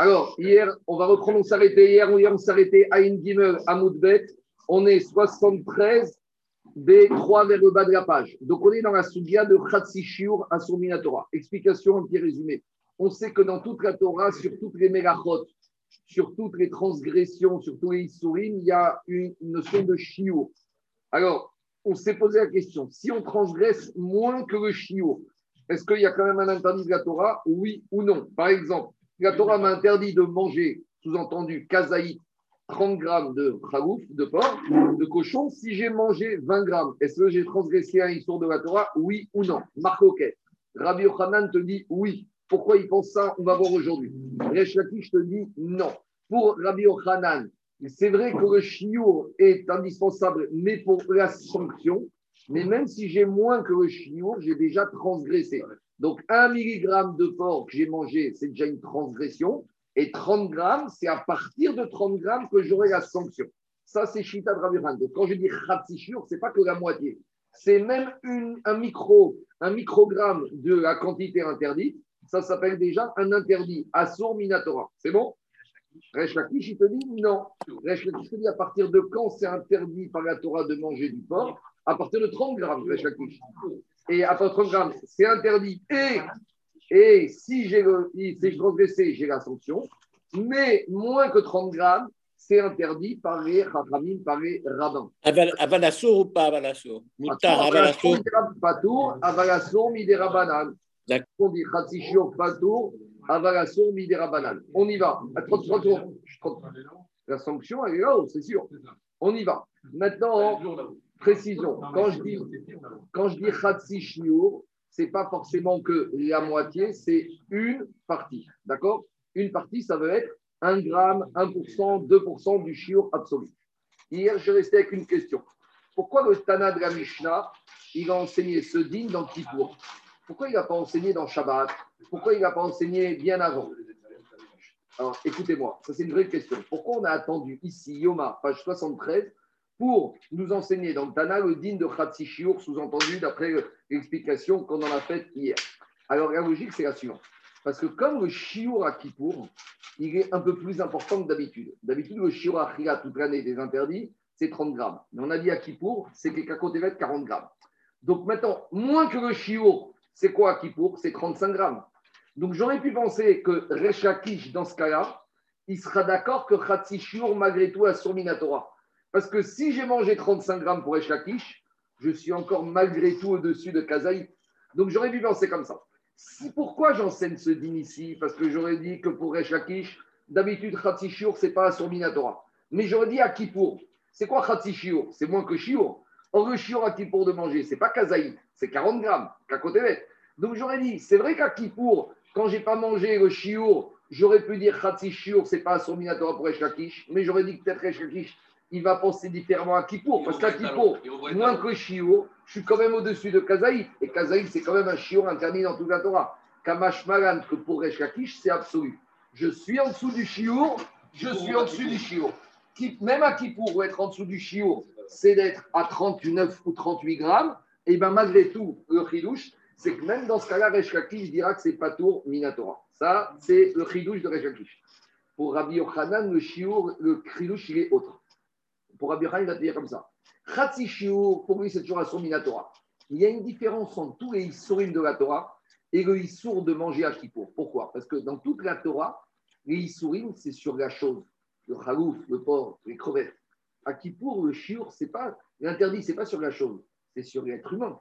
Alors, hier, on va reprendre, on s'arrêtait hier, hier on s'arrêtait à Ingimel, à Moudbet. On est 73 B3 vers le bas de la page. Donc, on est dans la Soudia de Khatsishur à Torah. Explication en petit résumé. On sait que dans toute la Torah, sur toutes les mégachot, sur toutes les transgressions, sur tous les isurim, il y a une notion de shiur. Alors, on s'est posé la question si on transgresse moins que le shiur, est-ce qu'il y a quand même un interdit de la Torah? Oui ou non? Par exemple, la Torah m'a interdit de manger, sous-entendu, kazaït, 30 grammes de chagouf, de porc, de cochon. Si j'ai mangé 20 grammes, est-ce que j'ai transgressé un histoire de la Torah? Oui ou non? Marc Rabbi Yochanan te dit oui. Pourquoi il pense ça? On va voir aujourd'hui. Je te dis non. Pour Rabbi Yochanan, c'est vrai que le chiour est indispensable, mais pour la sanction. Mais même si j'ai moins que le chiour, j'ai déjà transgressé. Donc, 1 mg de porc que j'ai mangé, c'est déjà une transgression. Et 30 grammes, c'est à partir de 30 grammes que j'aurai la sanction. Ça, c'est Shita de Donc, quand je dis Khatsishur, ce n'est pas que la moitié. C'est même un, micro, un microgramme de la quantité interdite. Ça s'appelle déjà un interdit, Assur Minatora. C'est bon? Resh il te dit non. Resh te dit à partir de quand c'est interdit par la Torah de manger du porc? À partir de 30 grammes, et à 30 grammes, c'est interdit. Et, et si j'ai transgressé, j'ai la sanction. Mais moins que 30 grammes, c'est interdit par les Chachamim, par les rabbins. Avalassour ou pas Avalassour Moutar, Avalassour Patour, Avalassour, Midera Banan. On dit Khatsishur, Patour, Avalassour, Midera Banan. On y va. La sanction, elle est là, c'est sûr. On y va. Maintenant, précision. Quand je dis, quand je dis Khatsi Shiur, ce n'est pas forcément que la moitié, c'est une partie. D'accord? Une partie, ça veut être 1 gramme, 1%, 2% du Shiur absolu. Hier, je restais avec une question. Pourquoi le Tana de la Mishnah, il a enseigné ce din dans Kippour? Pourquoi il n'a pas enseigné dans Shabbat? Pourquoi il n'a pas enseigné bien avant? Alors, écoutez-moi, ça c'est une vraie question. Pourquoi on a attendu ici, Yoma, page 73, pour nous enseigner dans le Tana le din de Khatsishiour, sous-entendu d'après l'explication qu'on en a faite hier. Alors la logique, c'est la suivante. Parce que comme le Shiour à Kippour, il est un peu plus important que d'habitude. D'habitude, le Shiour à Khira, toute l'année des interdits, c'est 30 grammes. Mais on a dit à Kippour, c'est que va 40 grammes. Donc maintenant, moins que le Shiour, c'est quoi à Kippour? C'est 35 grammes. Donc j'aurais pu penser que Rechakish, dans ce cas-là, il sera d'accord que Khatsishiour, malgré tout, a Minatora. Parce que si j'ai mangé 35 grammes pour Eshlakish, je suis encore malgré tout au-dessus de Kazaï. Donc j'aurais dû penser comme ça. pourquoi j'enseigne ce din ici? Parce que j'aurais dit que pour Eshlakish, d'habitude, Khatsishur, ce n'est pas sur Minatora. Mais j'aurais dit à. C'est quoi Khatsishur C'est moins que Shiur. Or, le Shiur à de manger, c'est pas Kazaï, c'est 40 grammes, Donc j'aurais dit, c'est vrai qu'à Kippour, quand j'ai pas mangé le Shiur, j'aurais pu dire Khatsishur, c'est pas sur Minatora pour Eshlakish. Mais j'aurais dit peut-être Eshlakish, il va penser différemment à Kippour. Parce qu'à Kippour, moins que Shio, je suis quand même au-dessus de Kazaï. Et Kazaï, c'est quand même un Shio interdit dans toute la Torah. Kamash Malan, que pour Resh c'est absolu. Je suis en dessous du Shio, je suis en dessous du Shio. Même à Kippour, être en dessous du Shio, c'est d'être à 39 ou 38 grammes. Et bien malgré tout, le chidouche, c'est que même dans ce cas-là, Resh dira que c'est pas tour Minatora. Ça, c'est le chidouche de Resh Pour Rabbi Yochanan, le Shio, le chidouche, il est autre. Pour Rabbi il va te dire comme ça. pour lui, c'est toujours un Minatora. Il y a une différence entre tous les Issourim de la Torah et le Issour de manger à Kippour. Pourquoi? Parce que dans toute la Torah, les Issourim, c'est sur la chose. Le chalouf, le porc, les crevettes. À Kippour, le chiour, c'est pas. L'interdit, c'est pas sur la chose, c'est sur l'être humain.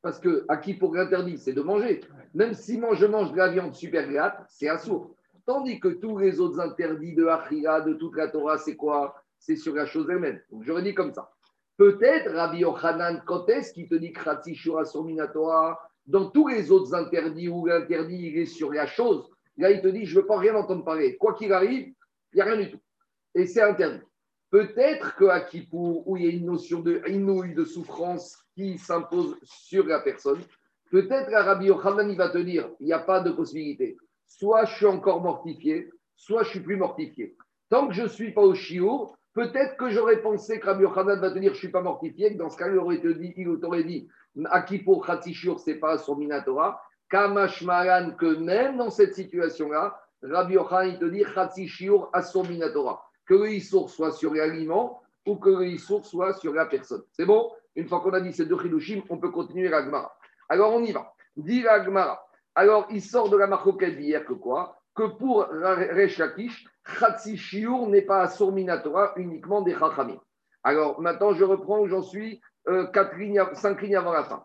Parce que à Kippour, l'interdit, c'est de manger. Même si moi, je mange de la viande super gratte, c'est assourd. Tandis que tous les autres interdits de Achira, de toute la Torah, c'est quoi? C'est sur la chose elle-même. Donc j'aurais dit comme ça. Peut-être Rabbi Yochanan, quand est-ce qu'il te dit Kratzi Shura Minatora Dans tous les autres interdits où l'interdit il est sur la chose, là il te dit Je ne veux pas rien entendre parler. Quoi qu'il arrive, il n'y a rien du tout. Et c'est interdit. Peut-être qu'à Kippour, où il y a une notion de inouïe, de souffrance qui s'impose sur la personne, peut-être Rabbi Yochanan, il va te dire il n'y a pas de possibilité. Soit je suis encore mortifié, soit je suis plus mortifié. Tant que je ne suis pas au chiour, Peut-être que j'aurais pensé que Rabbi Yochanan va te dire je ne suis pas mortifié, dans ce cas, il aurait dit, il t'aurait dit Akipo ce n'est pas son Minatora. Kamash Maran, que même dans cette situation-là, Rabbi Yochanan, il te dit Chatsi Shiur Minatora. Que le Issour soit sur l'aliment ou que le Issour soit sur la personne. C'est bon? Une fois qu'on a dit ces deux Chidushim, on peut continuer la Gemara. Alors on y va. Dit la Gemara. Alors il sort de la marcoquette d'hier que quoi? Que pour Resh Lakish, n'est pas Assour Minatora uniquement des Chachamim. Alors maintenant je reprends où j'en suis, euh, lignes, cinq lignes avant la fin.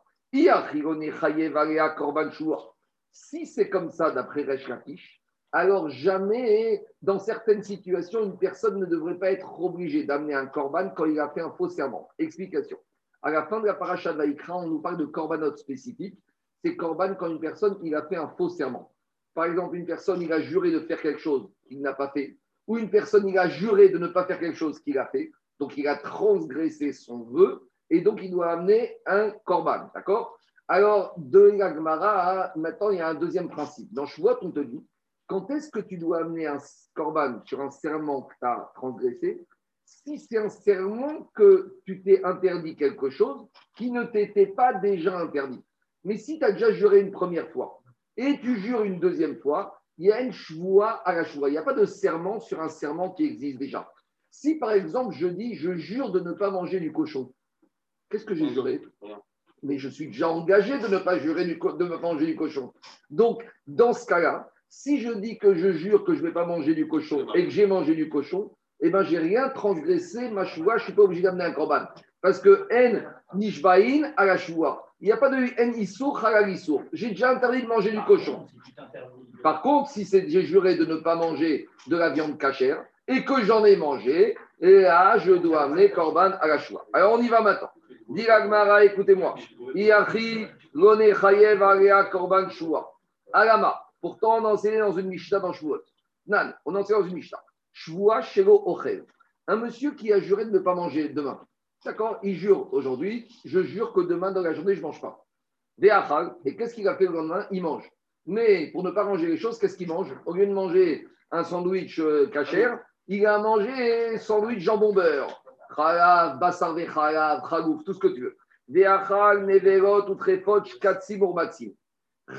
Si c'est comme ça d'après Resh Lakish, alors jamais, dans certaines situations, une personne ne devrait pas être obligée d'amener un korban quand il a fait un faux serment. Explication. À la fin de la paracha de on nous parle de korbanot spécifiques. C'est korban quand une personne il a fait un faux serment. Par exemple, une personne il a juré de faire quelque chose qu'il n'a pas fait, ou une personne il a juré de ne pas faire quelque chose qu'il a fait, donc il a transgressé son vœu, et donc il doit amener un korban. D'accord? Alors, de la maintenant il y a un deuxième principe. Dans Shavuot, on te dit quand est-ce que tu dois amener un corban sur un serment que tu as transgressé? Si c'est un serment que tu t'es interdit quelque chose qui ne t'était pas déjà interdit. Mais si tu as déjà juré une première fois et tu jures une deuxième fois, il y a une choix à la choix. Il n'y a pas de serment sur un serment qui existe déjà. Si par exemple je dis je jure de ne pas manger du cochon, qu'est-ce que j'ai juré? Mais je suis déjà engagé de ne pas jurer de ne pas manger du cochon. Donc dans ce cas-là, si je dis que je jure que je ne vais pas manger du cochon et que j'ai mangé du cochon, eh bien, j'ai rien transgressé ma choua, je ne suis pas obligé d'amener un korban. Parce que N nishbaïn à la choua. Il n'y a pas de N issour à la J'ai déjà interdit de manger du cochon. Par contre, si j'ai juré de ne pas manger de la viande cachère et que j'en ai mangé, et là, je dois amener korban à la choua. Alors, on y va maintenant. Dit écoutez-moi. Iachi, lone chayev korban choua. Alama. Pourtant, on enseignait dans une Mishnah dans Shavuot. Nan, on enseignait dans une Mishnah. Shvua Shelo Ochel. Un monsieur qui a juré de ne pas manger demain. D'accord Il jure aujourd'hui, je jure que demain dans la journée, je ne mange pas. Et qu'est-ce qu'il a fait le lendemain? Il mange. Mais pour ne pas manger les choses, qu'est-ce qu'il mange? Au lieu de manger un sandwich euh, cachère, il a mangé sandwich jambon beurre. Khalav, bassar khalav, khagouf, tout ce que tu veux. Ve'achal, neverot, utrefot, katsim, urmatsim.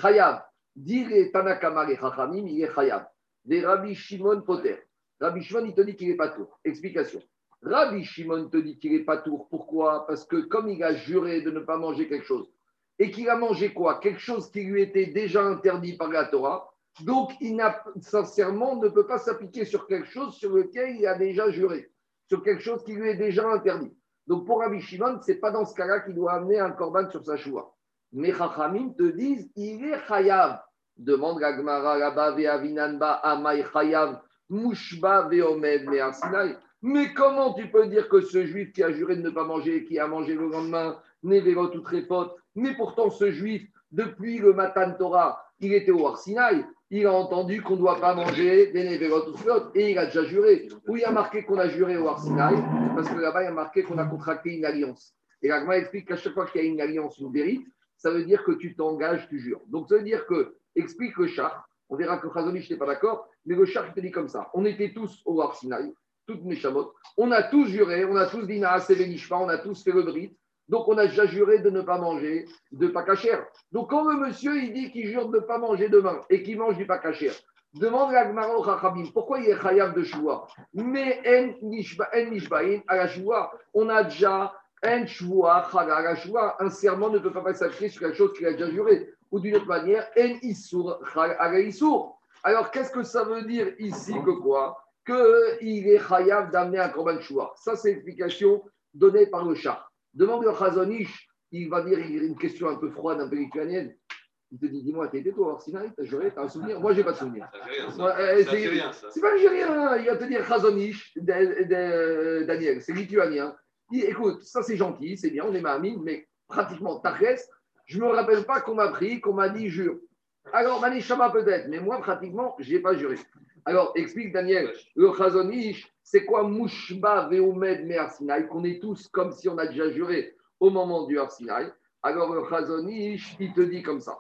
Chayav, Dire Tanakama et Chachamim, il est Chayab. Des Rabbi Shimon Poter. Rabbi Shimon, il te dit qu'il n'est pas tour. Explication. Rabbi Shimon te dit qu'il n'est pas tour. Pourquoi? Parce que comme il a juré de ne pas manger quelque chose, et qu'il a mangé quoi? Quelque chose qui lui était déjà interdit par la Torah, donc il n'a sincèrement ne peut pas s'appliquer sur quelque chose sur lequel il a déjà juré, sur quelque chose qui lui est déjà interdit. Donc pour Rabbi Shimon, ce n'est pas dans ce cas-là qu'il doit amener un korban sur sa choua. Mais Chachamim te disent, il est chayav. Demande la Gemara là-bas, Ve'avinanba, Amay Chayav, Mushba, Ve'omed, Me'arsinai. Mais comment tu peux dire que ce juif qui a juré de ne pas manger, qui a mangé le lendemain, n'est vélo tout pote, mais pourtant ce juif, depuis le Matan Torah, il était au Arsinaï, il a entendu qu'on ne doit pas manger des Neverot ou et il a déjà juré. Où il a marqué qu'on a juré au Arsinaï, parce que là-bas, il a marqué qu'on a contracté une alliance. Et l'Agma explique qu'à chaque fois qu'il y a une alliance, une vérité, ça veut dire que tu t'engages, tu jures. Donc ça veut dire que explique le char. On verra que Chazonich n'est pas d'accord, mais le char, il te dit comme ça. On était tous au Arsinaï, toutes mes chamottes. On a tous juré, on a tous dit on a tous fait le brit. Donc, on a déjà juré de ne pas manger de pakachère. Donc, quand le monsieur, il dit qu'il jure de ne pas manger demain et qu'il mange du pakachère, demande à Gmaro Chachabim, pourquoi il est chayav de choua Mais en à la on a déjà un choua, un serment ne peut pas s'appliquer sur quelque chose qu'il a déjà juré ou d'une autre manière, en issour, Alors, qu'est-ce que ça veut dire ici que quoi? Qu'il est chayav d'amener un korban choua. Ça, c'est l'explication donnée par le chat. Demande au Chazonish, il va dire une question un peu froide, un peu lituanienne. Il te dit, dis-moi, t'es toi Sinaï, t'as juré, t'as un souvenir Moi, j'ai pas de souvenir. C'est pas algérien, il va te dire Chazonish, Daniel, c'est lituanien. Il, écoute, ça c'est gentil, c'est bien, on est mamie, mais pratiquement, reste je ne me rappelle pas qu'on m'a pris, qu'on m'a dit jure. Alors, Manishama peut-être, mais moi, pratiquement, je n'ai pas juré. Alors, explique Daniel, le Chazonish, c'est quoi Mouchba Veomed Me'arsinaï, qu'on est tous comme si on a déjà juré au moment du Arsinaï. Alors, le Chazonish, il te dit comme ça.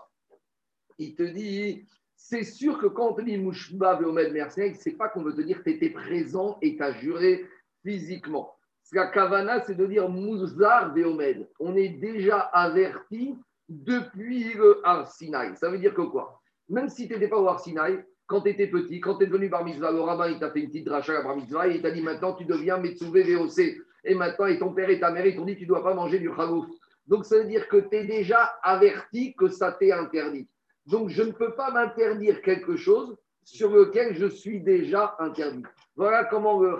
Il te dit, c'est sûr que quand on te dit Mouchba Veomed Me'arsinaï, c'est pas qu'on veut te dire que tu étais présent et tu as juré physiquement. La kavana, c'est de dire Mouzar Veomed. On est déjà averti depuis le Arsinaï. Ça veut dire que quoi? Même si tu n'étais pas au Arsinaï, quand tu étais petit, quand tu es devenu bar mitzvah, le rabbin, il t'a fait une petite dracha à bar et il t'a dit maintenant, tu deviens Metsuvé VOC. Et maintenant, et ton père et ta mère, ils t'ont dit, tu ne dois pas manger du chagouf. Donc, ça veut dire que tu es déjà averti que ça t'est interdit. Donc, je ne peux pas m'interdire quelque chose sur lequel je suis déjà interdit. Voilà comment le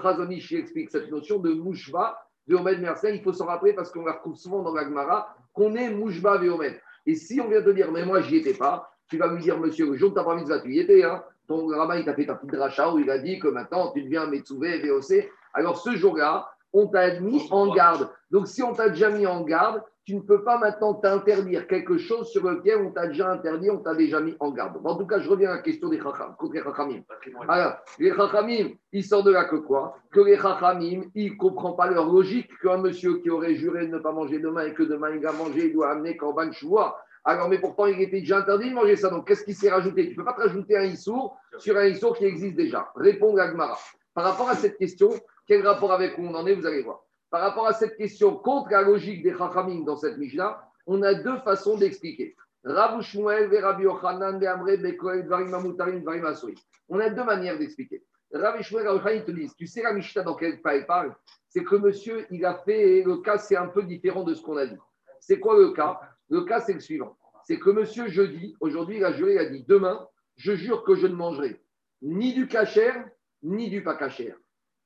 explique cette notion de mouchva, Véomed Mersen. Il faut s'en rappeler parce qu'on la retrouve souvent dans l'Agmara qu'on est mouchva Véomed. Et si on vient te dire, mais moi, j'y étais pas, tu vas lui dire, monsieur, le jour de ta mitzvah, tu y étais. Hein Ton rabbin, il t'a fait ta petite dracha où il a dit que maintenant, tu deviens Metsouvé, VOC. Alors, ce jour-là, on t'a mis en garde. Donc, si on t'a déjà mis en garde, tu ne peux pas maintenant t'interdire quelque chose sur lequel on t'a déjà interdit, on t'a déjà mis en garde. en tout cas, je reviens à la question des chacham, contre les chachamim. Alors, les chachamim, ils sortent de là que quoi? Que les chachamim, ils ne comprennent pas leur logique qu'un monsieur qui aurait juré de ne pas manger demain et que demain il va manger, il doit amener Korban Shua. Alors, mais pourtant, il était déjà interdit de manger ça. Donc, qu'est-ce qui s'est rajouté? Tu ne peux pas te rajouter un issour sur un issour qui existe déjà. Répond Gagmara. Par rapport à cette question, quel rapport avec où on en est Vous allez voir par rapport à cette question contre la logique des Chachamim dans cette Mishnah, on a deux façons d'expliquer. On a deux manières d'expliquer. Rav Shmuel te disent, tu sais la Mishnah dans quel cas il parle C'est que monsieur, il a fait, le cas c'est un peu différent de ce qu'on a dit. C'est quoi le cas? Le cas c'est le suivant. C'est que monsieur jeudi, aujourd'hui il a juré, il a dit, demain, je jure que je ne mangerai ni du cachère, ni du pas cachère.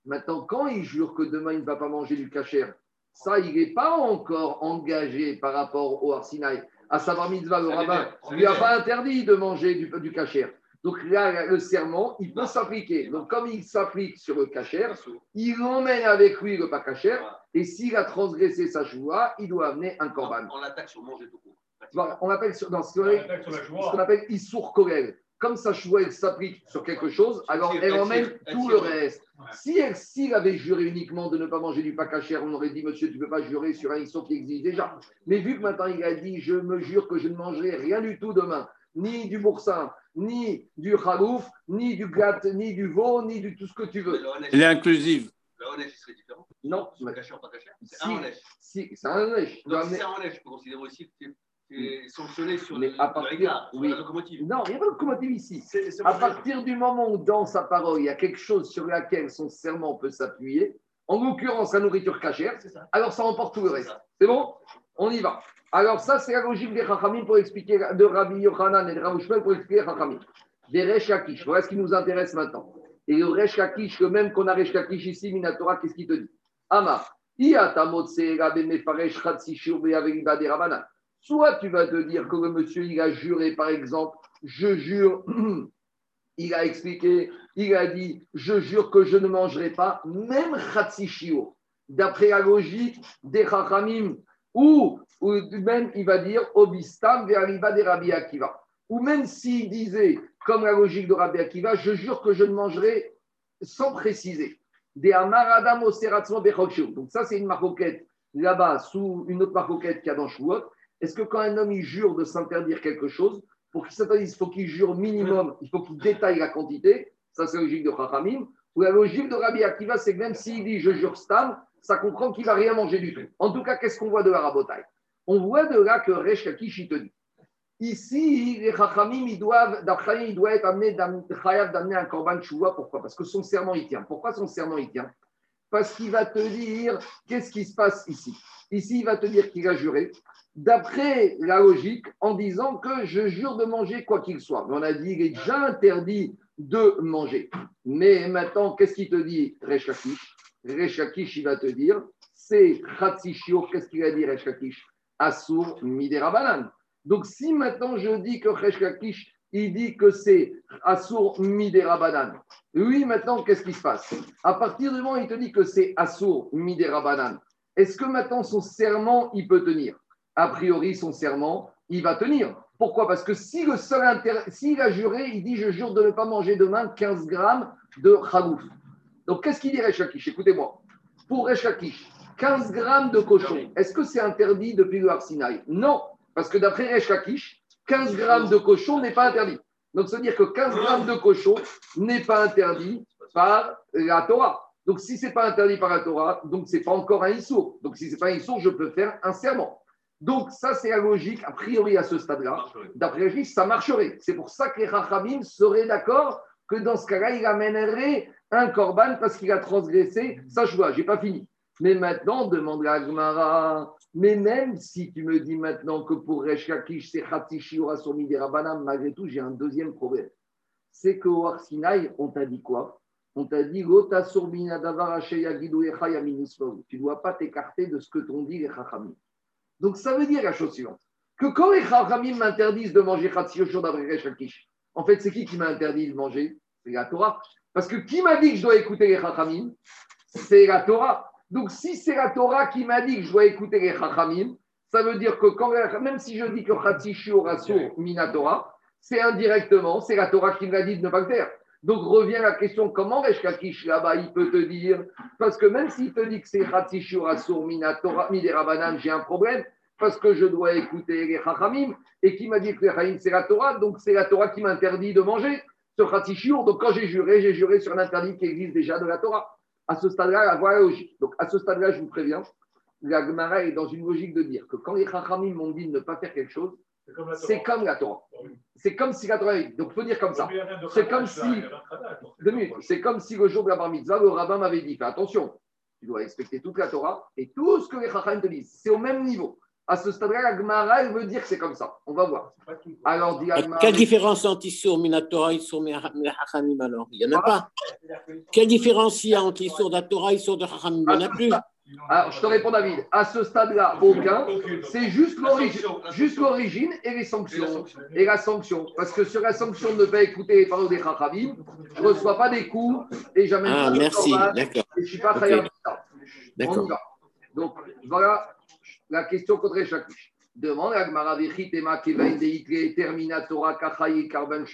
Maintenant, quand il jure que demain il ne va pas manger du cachère, ça, il n'est pas encore engagé par rapport au Arsinaï. À savoir, mitzvah, le rabbin, il lui a pas interdit de manger du, du cachère. Donc là, le serment, il peut s'appliquer. Donc, comme il s'applique sur le cachère, il emmène avec lui le pas cachère. Et s'il a transgressé sa joie, il doit amener un corban. On l'attaque sur manger tout court. On appelle dans ce qu'on appelle Issour Kogel comme sa chouette s'applique sur quelque chose, alors elle emmène tout le reste. Si elle s'il avait juré uniquement de ne pas manger du pacacher, on aurait dit, monsieur, tu ne peux pas jurer sur un isson qui existe déjà. Mais vu que maintenant il a dit, je me jure que je ne mangerai rien du tout demain, ni du boursin, ni du khalouf, ni du gât, ni du veau, ni du tout ce que tu veux. Il est inclusif. Le serait différent? Non. Pas C'est un onèche. Si, c'est un onèche. Donc, si c'est un onèche, je peux considérer aussi que sanctionné sur mais à partir, oui. la locomotive. Non, il n'y a pas de locomotive ici. à partir du moment où dans sa parole, il y a quelque chose sur laquelle son serment peut s'appuyer, en l'occurrence la nourriture cachère, alors ça emporte tout le reste. C'est bon? On y va. Alors ça, c'est la logique des Chachamim pour expliquer, de Rabbi Yochanan et de Rabbi pour expliquer les Chachamim. Des Resh voilà ce qui nous intéresse maintenant. Et le Resh le même qu'on a Resh ici, Minatora, qu'est-ce qu'il te dit? Amar, Iatamotse Rabbe Mefaresh Chatsishur Beaveriba de Rabanan. Soit tu vas te dire que le monsieur, il a juré, par exemple, je jure, il a expliqué, il a dit, je jure que je ne mangerai pas, même Khatsishio, d'après la logique des Chachamim, ou, ou même il va dire, Obistam Veriba de Rabbi Akiva. Ou même s'il disait, comme la logique de Rabbi Akiva, je jure que je ne mangerai sans préciser. Des Amaradam Donc ça, c'est une maroquette là-bas, sous une autre maroquette qu'il y a dans Chouot. Est-ce que quand un homme il jure de s'interdire quelque chose, pour qu'il s'interdise, il faut qu'il jure minimum, il faut qu'il détaille la quantité Ça, c'est la logique de Chachamim. Ou la logique de Rabbi Akiva, c'est que même s'il dit je jure stam, ça comprend qu'il va rien manger du tout. En tout cas, qu'est-ce qu'on voit de la rabotaille On voit de là que Resh Kakish, te dit. Ici, les Chachamim, ils doivent, il doit être amené d'amener un korban chouva. Pourquoi? Parce que son serment, il tient. Pourquoi son serment, il tient? Parce qu'il va te dire qu'est-ce qui se passe ici? Ici, il va te dire qu'il a juré d'après la logique en disant que je jure de manger quoi qu'il soit. on a dit, il est déjà interdit de manger. Mais maintenant, qu'est-ce qu'il te dit, Rechakish Rechakish, il va te dire, c'est Khatsishio, qu'est-ce qu'il a dit, Rechakish Asur Miderabanan. Donc, si maintenant je dis que Rechakish, il dit que c'est Asur Miderabanan, oui, maintenant, qu'est-ce qui se passe? À partir du moment où il te dit que c'est Asur Miderabanan, est-ce que maintenant son serment, il peut tenir? A priori, son serment, il va tenir. Pourquoi? Parce que si le seul s'il a juré, il dit Je jure de ne pas manger demain 15 grammes de chagouf. Donc, qu'est-ce qu'il dit Rechakish Écoutez-moi. Pour Rechakish, 15 grammes de cochon, est-ce que c'est interdit depuis le Arsinaï Non, parce que d'après Rechakish, 15 grammes de cochon n'est pas interdit. Donc, ça veut dire que 15 grammes de cochon n'est pas interdit par la Torah. Donc, si ce n'est pas interdit par la Torah, donc ce n'est pas encore un issour. Donc, si ce n'est pas un issour, je peux faire un serment. Donc, ça, c'est la logique, a priori, à ce stade-là. D'après la ça marcherait. C'est pour ça que les Rachamim seraient d'accord que dans ce cas-là, il amènerait un korban parce qu'il a transgressé sa choix. J'ai pas fini. Mais maintenant, demande la Gemara, mais même si tu me dis maintenant que pour Resh Lakish, c'est Khatishi Rabbanam, malgré tout, j'ai un deuxième problème. C'est qu'au Arsinaï, on t'a dit quoi? On t'a dit Tu ne dois pas t'écarter de ce que t'ont dit les Chachamim. Donc ça veut dire la chose suivante que quand les Chachamim m'interdisent de manger Khatsi Resh Lakish, en fait, c'est qui qui m'a interdit de manger? C'est la Torah. Parce que qui m'a dit que je dois écouter les Chachamim? C'est la Torah. Donc, si c'est la Torah qui m'a dit que je dois écouter les Chachamim, ça veut dire que quand, même si je dis que Khatsishu Rasour Minatora, c'est indirectement, c'est la Torah qui m'a dit de ne pas le faire. Donc revient la question comment Reshkakish là-bas il peut te dire? Parce que même s'il te dit que c'est Khatsishu Rasour Minatora, j'ai un problème, parce que je dois écouter les Chachamim, et qui m'a dit que les Chachamim c'est la Torah, donc c'est la Torah qui m'interdit de manger ce Khatsishu. Donc quand j'ai juré, j'ai juré sur l'interdit qui existe déjà de la Torah. À ce stade-là, la voie logique. Donc, à ce stade-là, je vous préviens, la Gemara est dans une logique de dire que quand les Chachamim m'ont dit de ne pas faire quelque chose, c'est comme la Torah. C'est comme si la Torah. Donc, il faut dire comme ça. C'est comme si. C'est comme si le jour de la bar mitzvah, le rabbin m'avait dit fais attention, tu dois respecter toute la Torah et tout ce que les Chachamim te disent. C'est au même niveau. À ce stade-là, la Gemara, elle veut dire que c'est comme ça. On va voir. Alors, dit Quelle différence entre Issour, Minatora, Issour, Hachamim alors? Il n'y en a pas. Quelle différence il y a entre Issour de la Torah et Issour de Hachamim Il n'y en a plus. Alors, je te réponds, David. À ce stade-là, aucun. C'est juste l'origine, juste l'origine et les sanctions. Et la sanction. Parce que sur la sanction de ne pas écouter les paroles des Chachamim, je ne reçois pas des coups et jamais ah, pas merci. D'accord. Et je ne suis pas okay. D'accord. Donc, voilà la question contre chaque Demande à Gmara Terminatora Karban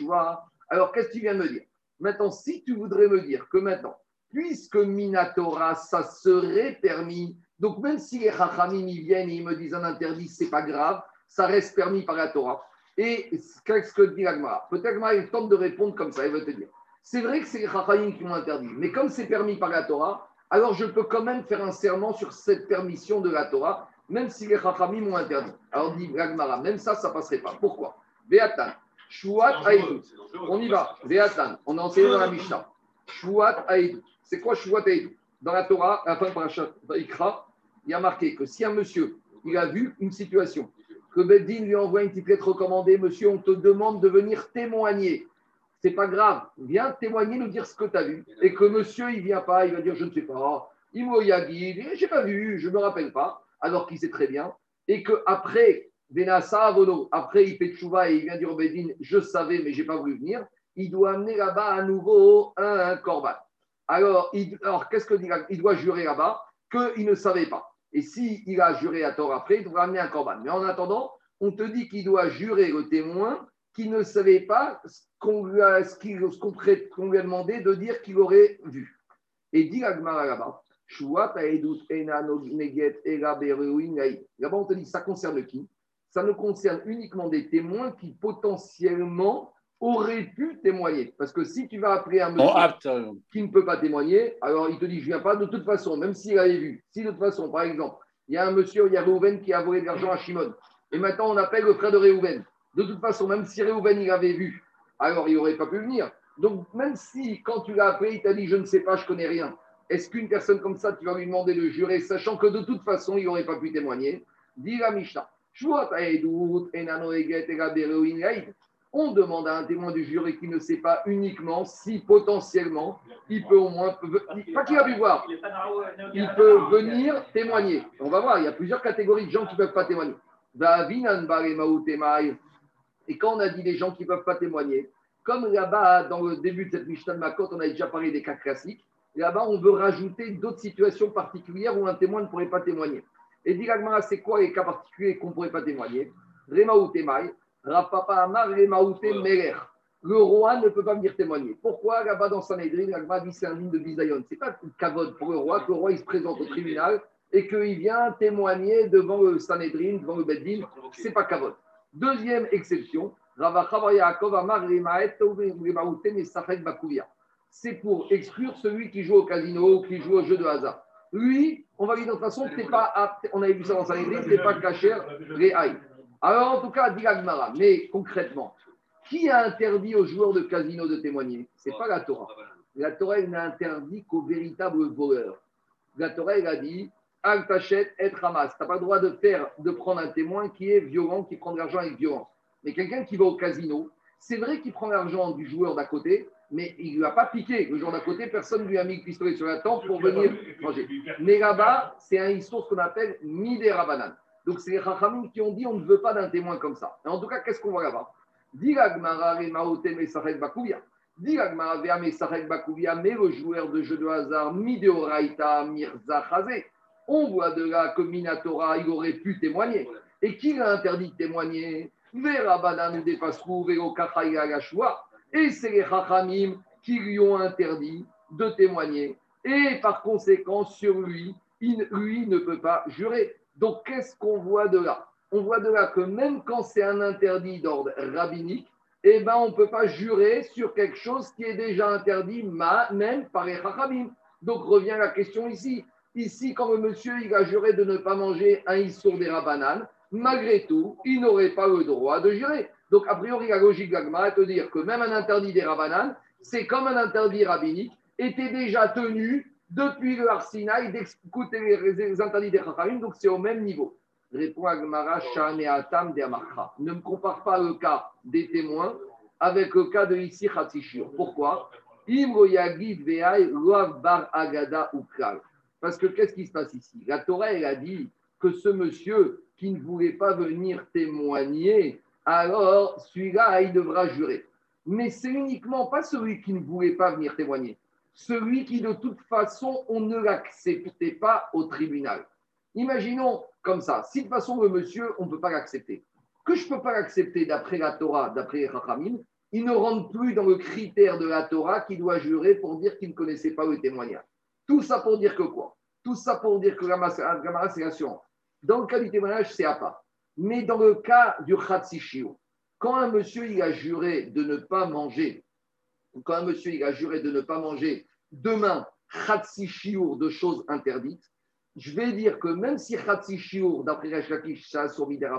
Alors, qu'est-ce que tu viens de me dire? Maintenant, si tu voudrais me dire que maintenant, puisque Minatora, ça serait permis, donc même si les Chachamim viennent et ils me disent un interdit, c'est pas grave, ça reste permis par la Torah. Et qu'est-ce que dit Agmara Peut-être il tente de répondre comme ça, il veut te dire. C'est vrai que c'est les Chachamim qui m'ont interdit, mais comme c'est permis par la Torah, alors je peux quand même faire un serment sur cette permission de la Torah même si les Chachamim m'ont interdit. Alors dit Ragmara, même ça, ça ne passerait pas. Pourquoi? Beatan, Shuat Aïdou. On y va. Beatan, on a enseigné dans la Mishnah. Shuat Aïdou. C'est quoi Aïdou Dans la Torah, à la fin de Ikra, il y a marqué que si un monsieur, il a vu une situation, que Beddin lui envoie une petite lettre recommandée, monsieur, on te demande de venir témoigner. C'est pas grave, viens témoigner, nous dire ce que tu as vu. Et que monsieur, il vient pas, il va dire, je ne sais pas. Il m'a dit, j'ai pas vu, je ne me rappelle pas alors qu'il sait très bien, et qu'après, Benassa après il fait et il vient dire au je savais mais je n'ai pas voulu venir, il doit amener là-bas à nouveau un, corban. Alors, alors qu'est-ce que dit Il doit jurer là-bas qu'il ne savait pas. Et s'il il a juré à tort après, il devra amener un corban. Mais en attendant, on te dit qu'il doit jurer le témoin qui ne savait pas ce qu'on lui, a, demandé de dire qu'il aurait vu. Et dit Agmara là-bas, Là-bas, on te dit, ça concerne qui? Ça ne concerne uniquement des témoins qui potentiellement auraient pu témoigner. Parce que si tu vas appeler un monsieur qui ne peut pas témoigner, alors il te dit, je ne viens pas de toute façon, même s'il avait vu. Si de toute façon, par exemple, il y a un monsieur, il y a Réhouven qui a volé de l'argent à Shimon, et maintenant on appelle le frère de Réhouven. De toute façon, même si Réhouven il avait vu, alors il n'aurait pas pu venir. Donc même si quand tu l'as appelé, il t'a dit, je ne sais pas, je ne connais rien est-ce qu'une personne comme ça, tu vas lui demander de jurer, sachant que de toute façon, il n'aurait pas pu témoigner? Dit la Mishnah. On demande à un témoin de jurer qui ne sait pas uniquement si potentiellement il peut au moins, pas qu'il a pu voir, il peut venir témoigner. On va voir, il y a plusieurs catégories de gens qui ne peuvent pas témoigner. Et quand on a dit les gens qui ne peuvent pas témoigner, comme là-bas, dans le début de cette Mishnah de Makot, on a déjà parlé des cas classiques, là-bas, on veut rajouter d'autres situations particulières où un témoin ne pourrait pas témoigner. Et directement, c'est quoi les cas particuliers qu'on ne pourrait pas témoigner? Rapapa Amar, Meler. Le roi ne peut pas venir témoigner. Pourquoi là-bas dans Sanhedrin, l'Agma dit c'est un ligne de bisayon Ce n'est pas une cavode pour le roi, que le roi il se présente au tribunal et qu'il vient témoigner devant le Sanhedrin, devant le Beddin. Ce n'est pas cavode. Deuxième exception, c'est pour exclure celui qui joue au casino, qui joue au jeu de hasard. Lui, on va lui dire de toute façon, pas on avait vu ça dans sa tu n'es pas caché, Alors en tout cas, dit mais concrètement, Qui a interdit aux joueurs de casino de témoigner? Ce n'est pas la Torah. La Torah n'a interdit qu'aux véritables voleurs. La Torah, elle a dit Al tachet et ramas. Tu n'as pas le droit de, faire, de prendre un témoin qui est violent, qui prend de l'argent avec violence. Mais quelqu'un qui va au casino, c'est vrai qu'il prend l'argent du joueur d'à côté, mais il ne lui a pas piqué. Le joueur d'à côté, personne ne lui a mis le pistolet sur la tempe pour venir manger. Mais là-bas, c'est un histoire qu'on appelle Midera Donc, c'est les Chachamim qui ont dit on ne veut pas d'un témoin comme ça. En tout cas, qu'est-ce qu'on voit là-bas? Mais le joueur de jeu de hasard, Mideoraita Mirza On voit de là que Minatora, il aurait pu témoigner. Et qui l'a interdit de témoigner? Et c'est les Chachamim qui lui ont interdit de témoigner. Et par conséquent, sur lui, lui ne peut pas jurer. Donc, qu'est-ce qu'on voit de là? On voit de là que même quand c'est un interdit d'ordre rabbinique, eh ben, on ne peut pas jurer sur quelque chose qui est déjà interdit, même par les Chachamim. Donc, revient la question ici. Ici, quand le monsieur il a juré de ne pas manger un issour des rabananes, malgré tout, il n'aurait pas le droit de jurer. Donc, a priori, la logique d'Agma est de dire que même un interdit des Rabanan, c'est comme un interdit rabbinique, était déjà tenu depuis le Arsinaï d'écouter les, interdits des Chachamim, donc c'est au même niveau. Répond Agmara, Atam de Ne me compare pas le cas des témoins avec le cas de ici Khatishur. Pourquoi? Parce que qu'est-ce qui se passe ici? La Torah, elle a dit que ce monsieur qui ne voulait pas venir témoigner, alors celui-là, il devra jurer. Mais c'est uniquement pas celui qui ne voulait pas venir témoigner, celui qui de toute façon, on ne l'acceptait pas au tribunal. Imaginons comme ça, si de façon le monsieur, on ne peut pas l'accepter. Que je ne peux pas l'accepter d'après la Torah, d'après Rachamim, il ne rentre plus dans le critère de la Torah qui doit jurer pour dire qu'il ne connaissait pas le témoignage. Tout ça pour dire que quoi? Tout ça pour dire que la c'est l'assurance. Dans le cas du témoignage, c'est à part. Mais dans le cas du Khatsishio, quand un monsieur il a juré de ne pas manger, quand un monsieur il a juré de ne pas manger demain Khatsishio de choses interdites, je vais dire que même si Khatsishio, d'après Rachakish, ça a soumis des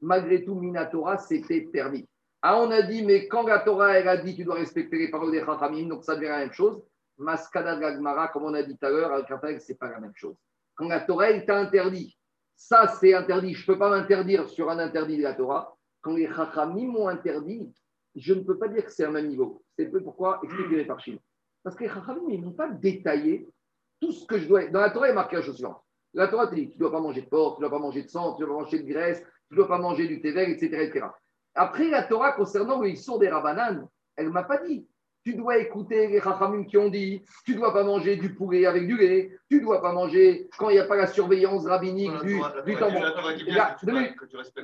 malgré tout, Minatora, c'était permis. Ah, on a dit, mais quand la Torah, elle a dit, tu dois respecter les paroles des Chachamim, donc ça devient la même chose. Maskada Gagmara, comme on a dit tout à l'heure, avec Raphaël, ce n'est pas la même chose. Quand la Torah, elle t'a interdit ça, c'est interdit. Je ne peux pas m'interdire sur un interdit de la Torah. Quand les Chachamim m'ont interdit, je ne peux pas dire que c'est un même niveau. C'est peu pourquoi expliquer les parchim. Parce que les Chachamim, ils n'ont pas détaillé tout ce que je dois. Dans la Torah, il y a marqué la chose suivante. La Torah te dit tu ne dois pas manger de porc, tu ne dois pas manger de sang, tu ne dois pas manger de graisse, tu ne dois pas manger du thé etc., etc. Après, la Torah, concernant le sont des Rabanan, elle ne m'a pas dit tu dois écouter les rachamim qui ont dit tu ne dois pas manger du poulet avec du lait, tu ne dois pas manger quand il n'y a pas la surveillance rabbinique du, du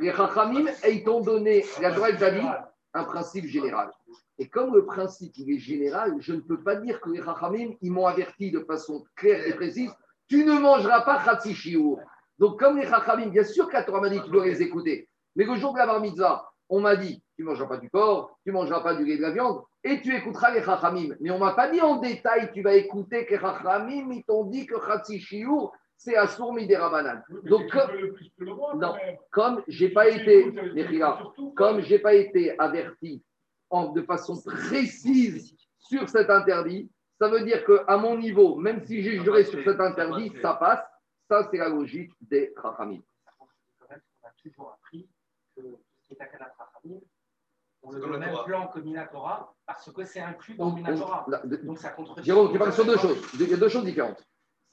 Les rachamim, ils t'ont donné, la droite a dit, un principe général. Et comme le principe il est général, je ne peux pas dire que les rachamim, ils m'ont averti de façon claire et précise tu ne mangeras pas khatsi Donc, comme les rachamim, bien sûr qu'à Torah m'a dit tu dois les écouter. Mais le jour de la bar on m'a dit tu ne mangeras pas du porc, tu ne mangeras pas du lait de la viande et tu écouteras les Chachamim. Mais on ne m'a pas dit en détail, tu vas écouter que les Chachamim, ils t'ont dit que c'est à Sourmi des Rabanan. Donc, comme, non, comme j'ai pas été, comme j'ai pas été averti en, de façon précise sur cet interdit, ça veut dire qu'à mon niveau, même si j'ai juré sur cet interdit, ça passe. Ça, c'est la logique des Chachamim. On a toujours appris que ce qui est on le même plan que Minatora parce que c'est inclus dans Minatora. Donc ça contredit. Jérôme, tu parles sur deux choses. Il y a deux choses différentes.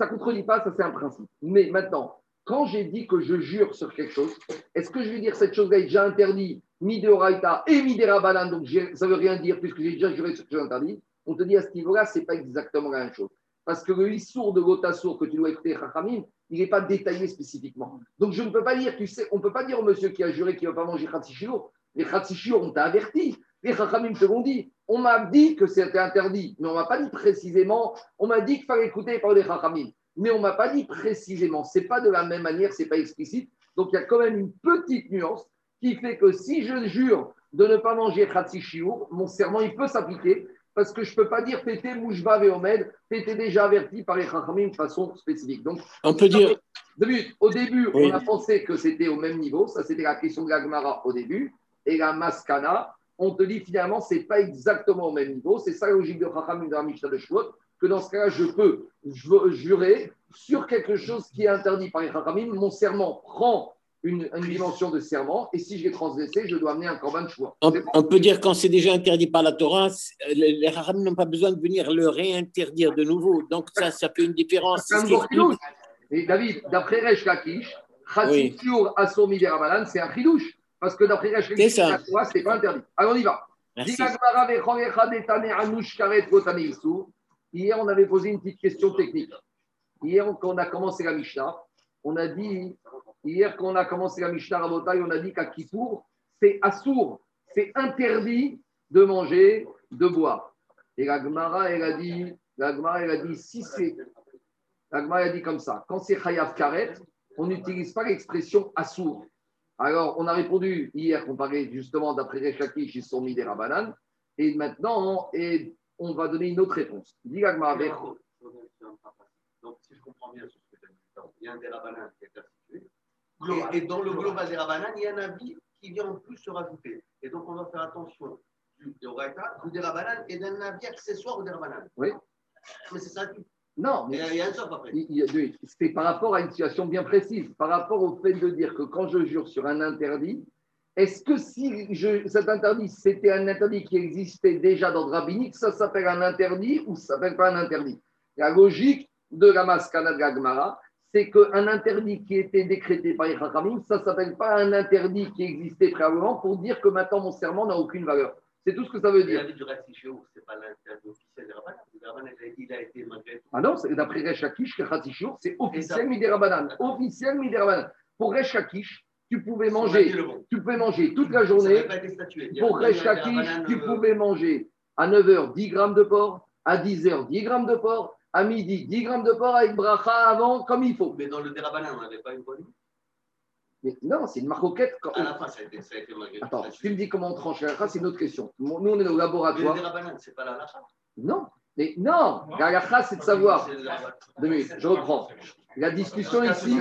Ça ne contredit pas, ça c'est un principe. Mais maintenant, quand j'ai dit que je jure sur quelque chose, est-ce que je vais dire cette chose-là est déjà interdit, Mideoraita et Midera donc ça ne veut rien dire puisque j'ai déjà juré sur ce que j'ai interdit On te dit à ce niveau-là, ce n'est pas exactement la même chose. Parce que le issour de l'otasour que tu dois écouter, Chachamim, il n'est pas détaillé spécifiquement. Donc je ne peux pas dire, tu sais, on ne peut pas dire au monsieur qui a juré qu'il ne va pas manger Khatsishiro, les Khatsishur, on t'a averti. Les Chachamim te l'ont dit. On m'a dit que c'était interdit, mais on ne m'a pas dit précisément. On m'a dit qu'il fallait écouter par les Chachamim. Mais on ne m'a pas dit précisément. Ce n'est pas de la même manière, ce n'est pas explicite. Donc il y a quand même une petite nuance qui fait que si je jure de ne pas manger Khatsishur, mon serment, il peut s'appliquer parce que je ne peux pas dire Tété Mouchba Veomed, Tété déjà averti par les Chachamim de façon spécifique. Donc, on peut dire. Au début, on a pensé que c'était au même niveau. Ça, c'était la question de la Gemara au début et la maskana, on te dit finalement, ce n'est pas exactement au même niveau. C'est ça la logique de Chachamim de la Mishnah de Shavuot, que dans ce cas-là, je peux jurer sur quelque chose qui est interdit par les Chachamim. Mon serment prend une, dimension de serment, et si je l'ai transgressé, je dois amener un corban choix. On, on, peut dire quand c'est déjà interdit par la Torah, les, les n'ont pas besoin de venir le réinterdire de nouveau. Donc ça, ça fait une différence. Et David, d'après Resh Lakish, Assomi Rabanan, c'est un chidouche. Parce que d'après Resh Lakish, ce n'est pas interdit. Alors on y va. Hier, on avait posé une petite question technique. Hier, quand on a commencé la Mishnah, on a dit Hier, quand on a commencé la Mishnah Rabotai, on a dit qu'à Kippour, c'est assourd, c'est interdit de manger, de boire. Et la Gemara, elle a dit, la Gemara, elle a dit, si c'est. La Gemara, elle a dit comme ça quand c'est Chayav Karet, on n'utilise pas l'expression assourd. Alors, on a répondu hier qu'on parlait justement d'après Rechakish, ils sont mis des rabanan. Et maintenant, et on va donner une autre réponse. Dis Donc, si je comprends bien ce que tu as dit, il y a un des rabanan qui est et, dans le global des Rabanan, il y a un avis qui vient en plus se rajouter. Et donc, on doit faire attention du Yoraita, du Rabanan et d'un avis accessoire au Rabanan. Oui. Mais c'est ça non, mais il y a un sort après. C'est par rapport à une situation bien précise, par rapport au fait de dire que quand je jure sur un interdit, est-ce que si je, cet interdit, c'était un interdit qui existait déjà dans le rabbinique, ça s'appelle un interdit ou ça s'appelle pas un interdit? La logique de la Maskana de Gagmara, c'est qu'un interdit qui était décrété par les Chachamim, ça ne s'appelle pas un interdit qui existait préalablement pour dire que maintenant mon serment n'a aucune valeur. C'est tout ce que ça veut dire. du c'est pas officiel. Il a été malgré Ah non, d'après Resh Akish, c'est officiel Midé Rabbanan. Officiel Midé Rabbanan. Pour Resh Akish, tu pouvais manger, tu pouvais manger toute la journée. Pour Resh Akish, tu euh, pouvais manger à 9h 10 grammes de porc, à 10h 10 grammes de porc, à midi 10 grammes de porc avec bracha avant, comme il faut. Mais dans le dérabanan, on n'avait pas une bonne mais non, c'est une maroquette. Quand... À la fin, ça a été, ça a été Attends, tu me dis comment on tranche la c'est une autre question. Nous, on est au laboratoire. Mais c'est pas la lacha Non, mais non, la c'est de savoir. Deux minutes, je reprends. La discussion ici,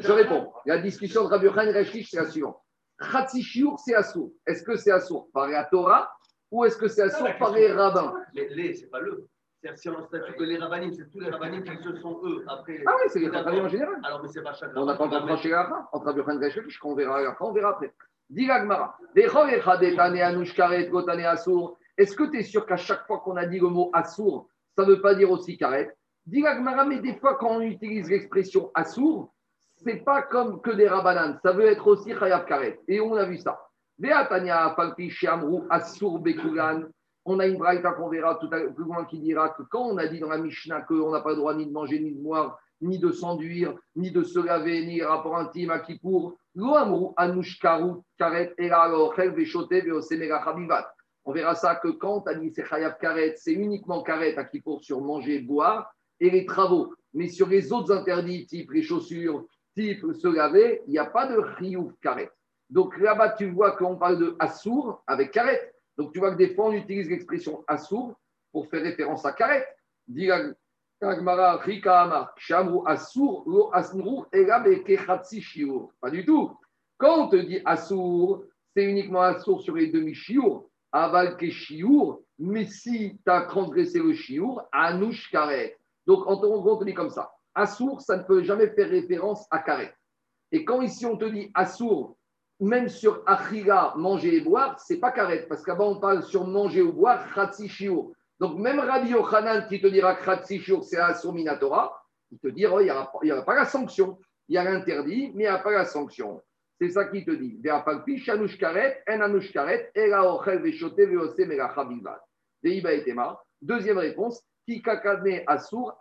je réponds. La discussion de Rabbi Khan et c'est la suivante. Khatsishiour, c'est assourd. Est-ce que c'est assourd par la Torah ou est-ce que c'est assourd par les rabbins Les, c'est pas le. Si on statut que les rabbinim, c'est tous les rabbinim qui se sont eux après. Ah oui, c'est les rabbinim en général. Alors, mais c'est pas chaque On n'a pas encore tranché la fin. Entre Abiochan et Gashek, on verra on verra après. Dis Gmara. Est-ce que tu es sûr qu'à chaque fois qu'on a dit le mot assour, ça ne veut pas dire aussi karet Dis Gmara, mais des fois, quand on utilise l'expression assour, c'est pas comme que des rabbanan, ça veut être aussi chayav karet. Et on a vu ça. Veatania, Falpi, Shamru, Assour, Bekulan. On a une braïta qu'on verra tout à l'heure plus loin qui dira que quand on a dit dans la Mishnah qu'on n'a pas le droit ni de manger, ni de boire, ni de s'enduire, ni de se laver, ni rapport intime à Kippour, on verra ça que quand on a dit c'est karet, c'est uniquement karet à Kippour sur manger, boire et les travaux. Mais sur les autres interdits, type les chaussures, type se laver, il n'y a pas de chiyuv karet. Donc là-bas, tu vois qu'on parle de assour avec karet. Donc tu vois que des fois, on utilise l'expression assour pour faire référence à karet. Pas du tout. Quand on te dit assour, c'est uniquement assour sur les demi-chiour, aval ke mais si tu as transgressé le chiour, anouche karet. Donc en on te dit comme ça. Assour, ça ne peut jamais faire référence à karet. Et quand ici on te dit assour, même sur Achila, manger et boire, c'est pas karet, parce qu'avant on parle sur manger ou boire, Khatsi Donc même Rabbi Yochanan qui te dira Khatsi c'est Asur Minatora, il te dira, il n'y a, pas la sanction. Il y a l'interdit, mais il n'y a pas la sanction. C'est ça qu'il te dit. Deuxième réponse, Asur.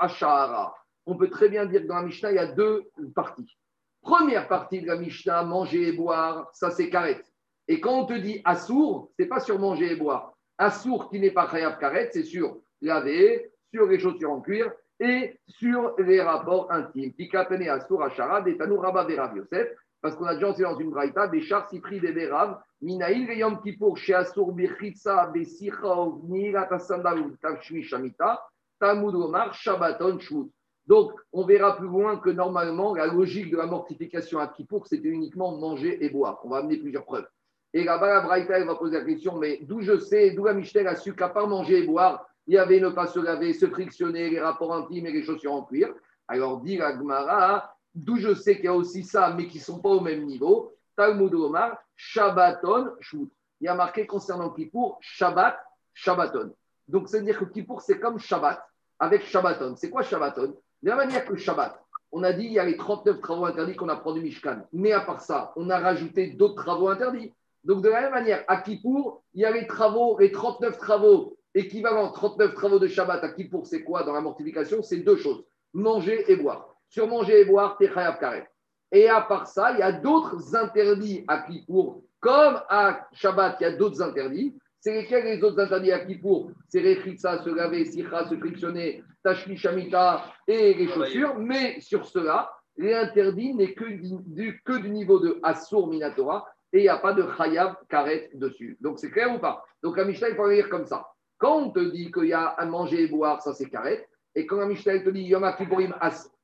On peut très bien dire que dans la Mishnah, il y a deux parties. Première partie de la Mishnah, manger et boire, ça c'est karet. Et quand on te dit assour, c'est pas sur manger et boire. Assour qui n'est pas khayab karet, c'est sur laver, sur les chaussures en cuir et sur les rapports intimes. Tikatene assour ashara, des rabba verav Yosef, parce qu'on a déjà enseigné dans une braïta, des chars sipri des berav, minaïl yom kippour, chez assour bichitsa, besicha, ovnira, tasandal, tavshmi shamita, tamud omar, shabaton, shmut. Donc, on verra plus loin que normalement, la logique de la mortification à Kippour, c'était uniquement manger et boire. On va amener plusieurs preuves. Et là-bas, la Braïta, va poser la question, mais d'où je sais, d'où la Michel a su qu'à part manger et boire, il y avait ne pas se laver, se frictionner, les rapports intimes et les chaussures en cuir? Alors, dit la Gemara, d'où je sais qu'il y a aussi ça, mais qui ne sont pas au même niveau. Talmud Omar, Shabbaton, Shvut. Il y a marqué concernant Kippour, Shabbat, Shabbaton. Donc, c'est-à-dire que Kippour, c'est comme Shabbat avec Shabbaton. C'est quoi Shabbaton? De la manière que Shabbat, on a dit il y a les 39 travaux interdits qu'on apprend du Mishkan. Mais à part ça, on a rajouté d'autres travaux interdits. Donc, de la même manière, à Kippour, il y a les travaux, les 39 travaux équivalents, 39 travaux de Shabbat. À Kippour, c'est quoi dans la mortification? C'est deux choses manger et boire. Sur manger et boire, t'es karet. Et à part ça, il y a d'autres interdits à Kippour, comme à Shabbat, il y a d'autres interdits. C'est lesquels les autres interdits à Kippour C'est Rechitsa, se laver, Sikha, se frictionner, Tashmi Shamita et les chaussures. Mais sur cela, l'interdit n'est que du, que du niveau de Assur Minatora et il n'y a pas de Chayav Karet dessus. Donc c'est clair ou pas? Donc à Mishnah, il faut lire comme ça. Quand on te dit qu'il y a à manger et boire, ça c'est Karet. Et quand la Mishnah te dit Yom Kippourim,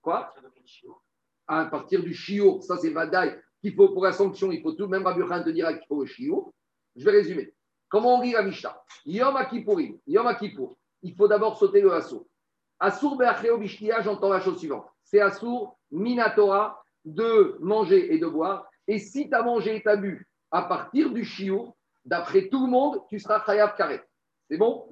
quoi? À partir du Shiur, ça c'est Vadaï, qu'il faut pour la sanction, il faut tout, même Rabbi te dira qu'il faut le Shiur. Je vais résumer. Comment on lit la Mishnah? Yom Kippourim, Yom Kippour, il faut d'abord sauter le Assour. Assour Be'achreo Bishtia, j'entends la chose suivante. C'est Assour Minatora de manger et de boire. Et si tu as mangé et tu as bu à partir du Shiur, d'après tout le monde, tu seras Khayab Karet. C'est bon?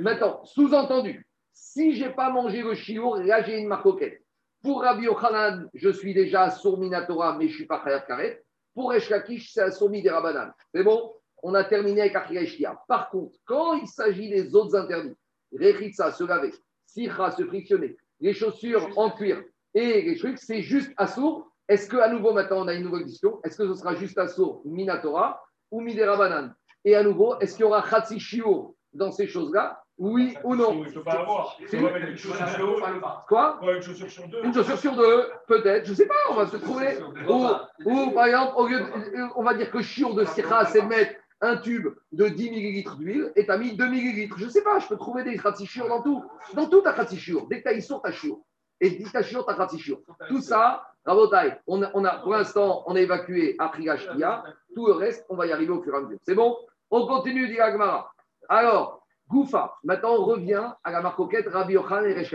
Maintenant, sous-entendu, si je n'ai pas mangé le chiour, là j'ai une marcoquette. Pour Rabbi Yochanan, je suis déjà à Minatora, mais je ne suis pas Khayat Karet. Pour Eshkakish, c'est à Sourmi des Rabanan. C'est bon? On a terminé avec Achia Par contre, quand il s'agit des autres interdits, Rechitsa, se laver, Sicha, se frictionner, les chaussures en cuir et les trucs, c'est juste Assour. Est-ce qu'à nouveau, maintenant, on a une nouvelle question? Est-ce que ce sera juste Assour, Minatora ou Midera Et à nouveau, est-ce qu'il y aura Khatsi dans ces choses-là? Oui ou non? Je ne peux pas avoir. une chaussure sur deux. Quoi? Une chaussure sur deux. Une chaussure sur deux, peut-être. Je ne sais pas, on va se trouver. Ou, par exemple, au lieu on va dire que chiot de sira, c'est mettre un tube de 10 ml d'huile et tu as mis 2 ml. Je ne sais pas, je peux trouver des chatichures dans tout. Dans tout, ta chatichure. Dès que tu ta chiot. Et dis ta chiot, ta. Tout ça, Rabotai, on a, on a, pour l'instant, on a évacué après Tout le reste, on va y arriver au fur et à mesure. C'est bon? On continue, dit. Alors, Goufa. Maintenant, on revient à la marcoquette Rabbi Yochanan et Resh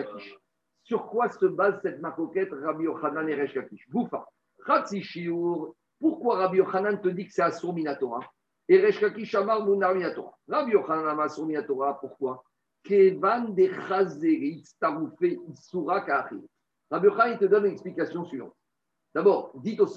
Sur quoi se base cette marcoquette Rabbi Yochanan et Resh Goufa. Pourquoi Rabbi Yochanan te dit que c'est Asur Minatora? Et Resh Lakish Amar Munar Minatora Rabbi Yochanan a Asur Minatora, pourquoi? Kevan de Taroufé Isura Rabbi Yochanan te donne une explication suivante. D'abord, dit au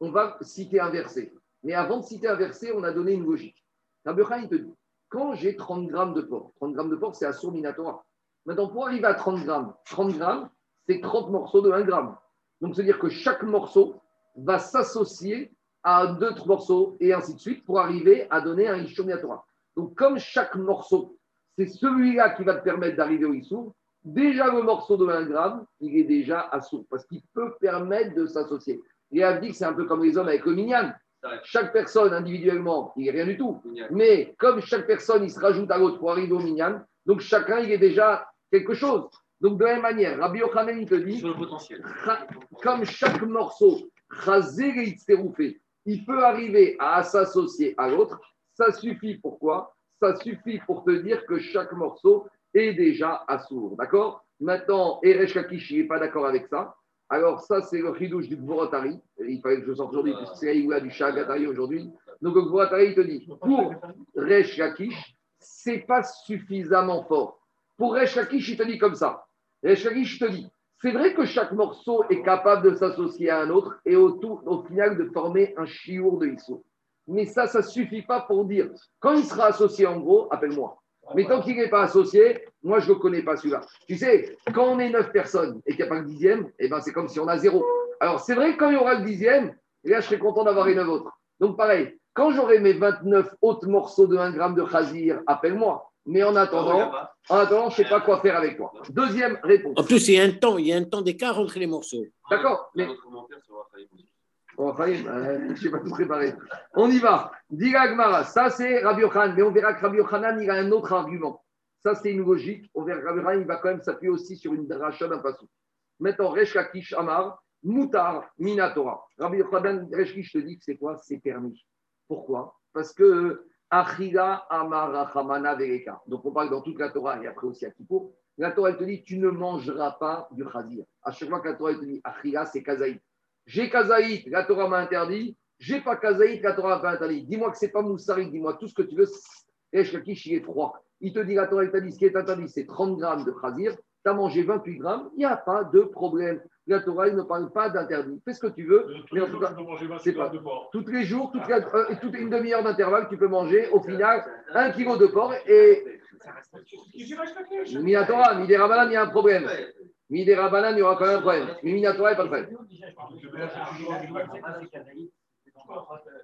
on va citer un verset. Mais avant de citer un verset, on a donné une logique. Rabbi Yochanan te dit quand j'ai 30 grammes de porc, 30 grammes de porc, c'est à Minatora. Maintenant, pour arriver à 30 grammes, 30 grammes, c'est 30 morceaux de 1 gramme. Donc, c'est-à-dire que chaque morceau va s'associer à d'autres morceaux et ainsi de suite pour arriver à donner un Minatora. Donc, comme chaque morceau, c'est celui-là qui va te permettre d'arriver au Issour, déjà le morceau de 1 gramme, il est déjà à sourd parce qu'il peut permettre de s'associer. Et dit que c'est un peu comme les hommes avec le minyan. Chaque personne individuellement, il n'est rien du tout. Mais comme chaque personne, il se rajoute à l'autre pour arriver au minyan, donc chacun, il est déjà quelque chose. Donc de la même manière, Rabbi Yochanan, il te dit, comme chaque morceau, il peut arriver à s'associer à l'autre, ça suffit pourquoi Ça suffit pour te dire que chaque morceau est déjà assourd. D'accord? Maintenant, Eresh Kakish, n'est pas d'accord avec ça. Alors, ça, c'est le chidouche du Gvorotari. Il fallait que je sorte aujourd'hui, puisque c'est la du Shagatari aujourd'hui. Donc, le Gvorotari, il te dit pour Resh Lakish, c'est pas suffisamment fort. Pour Resh Lakish, il te dit comme ça. Resh Lakish, il te dit c'est vrai que chaque morceau est capable de s'associer à un autre et au, au final de former un chiour de Issou. Mais ça, ça ne suffit pas pour dire quand il sera associé en gros, appelle-moi. Mais tant qu'il n'est pas associé, moi, je ne connais pas celui-là. Tu sais, quand on est neuf personnes et qu'il n'y a pas le dixième, eh ben, c'est comme si on a zéro. Alors, c'est vrai que quand il y aura le dixième, là, je serai content d'avoir les neuf autres. Donc, pareil, quand j'aurai mes 29 autres morceaux de 1 gramme de chazir, appelle-moi. Mais en attendant, en attendant, je ne sais pas quoi faire avec toi. Deuxième réponse. En plus, il y a un temps, il y a un temps d'écart entre les morceaux. D'accord. Mais... Bon, euh, je n'ai pas tout préparé. On y va. Diga Gmara, ça c'est Rabbi Yochanan, mais on verra que Rabbi Yochanan, il a un autre argument. Ça c'est une logique. On verra que Rabbi Yochanan, il va quand même s'appuyer aussi sur une dracha d'un passou. Maintenant, Resh Amar, Moutar, Minatora. Rabbi Yochanan, Resh te dit que c'est quoi? C'est permis. Pourquoi? Parce que. Donc on parle dans toute la Torah et après aussi à Kippour. La Torah, te dit tu ne mangeras pas du chazir. À chaque fois que la Torah, te dit Achila, c'est kazaït. J'ai kazaït, la Torah m'a interdit. J'ai pas kazaït, la Torah m'a interdit. Dis-moi que c'est pas moussarik, dis-moi tout ce que tu veux. Eshkakish, il est froid. Il te dit la Torah, elle t'a dit ce qui est interdit, c'est 30 grammes de chazir. Tu as mangé 28 grammes, il n'y a pas de problème. La Torah, ne parle pas d'interdit. Fais ce que tu veux. Euh, Tous mais en les tout jours, cas, tu peux manger 28 c'est pas- tous les jours, toutes les, euh, et toute une demi-heure d'intervalle, tu peux manger au final un kilo de porc. Et Minatora, Midera il y a un problème. Midera il y aura quand même un problème. Mais Minatora, il n'y a pas de problème.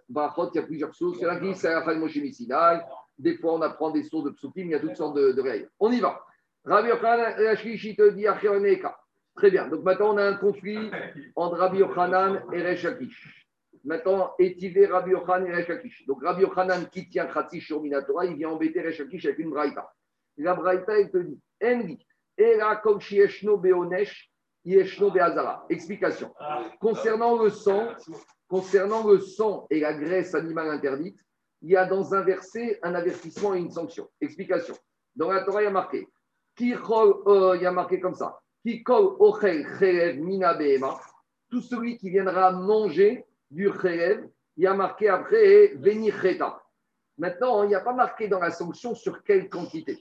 Il y a plusieurs sources. Il y en a qui disent c'est la fin de Moshe Missinai. Des fois, on apprend des sources de psukim, il y a toutes sortes de, de règles. On y va. Rabbi Yochanan, te dit Achioneka. Très bien. Donc maintenant, on a un conflit entre Rabbi Yochanan et Resh Lakish. Maintenant, étivé Rabbi Yochanan et Resh Lakish. Donc Rabbi Yochanan qui tient Khatsi sur Minatora, il vient embêter Resh Lakish avec une braïta. La braïta, il te dit Enri, Era Kol Shieshno Beonesh, Yeshno Beazara. Explication. Concernant le sang, concernant le sang et la graisse animale interdite, il y a dans un verset un avertissement et une sanction. Explication. Dans la Torah, il y a marqué, euh, il y a marqué comme ça, Chelev mina tout celui qui viendra manger du chelev, il y a marqué après veni cheta. Maintenant, il n'y a pas marqué dans la sanction sur quelle quantité.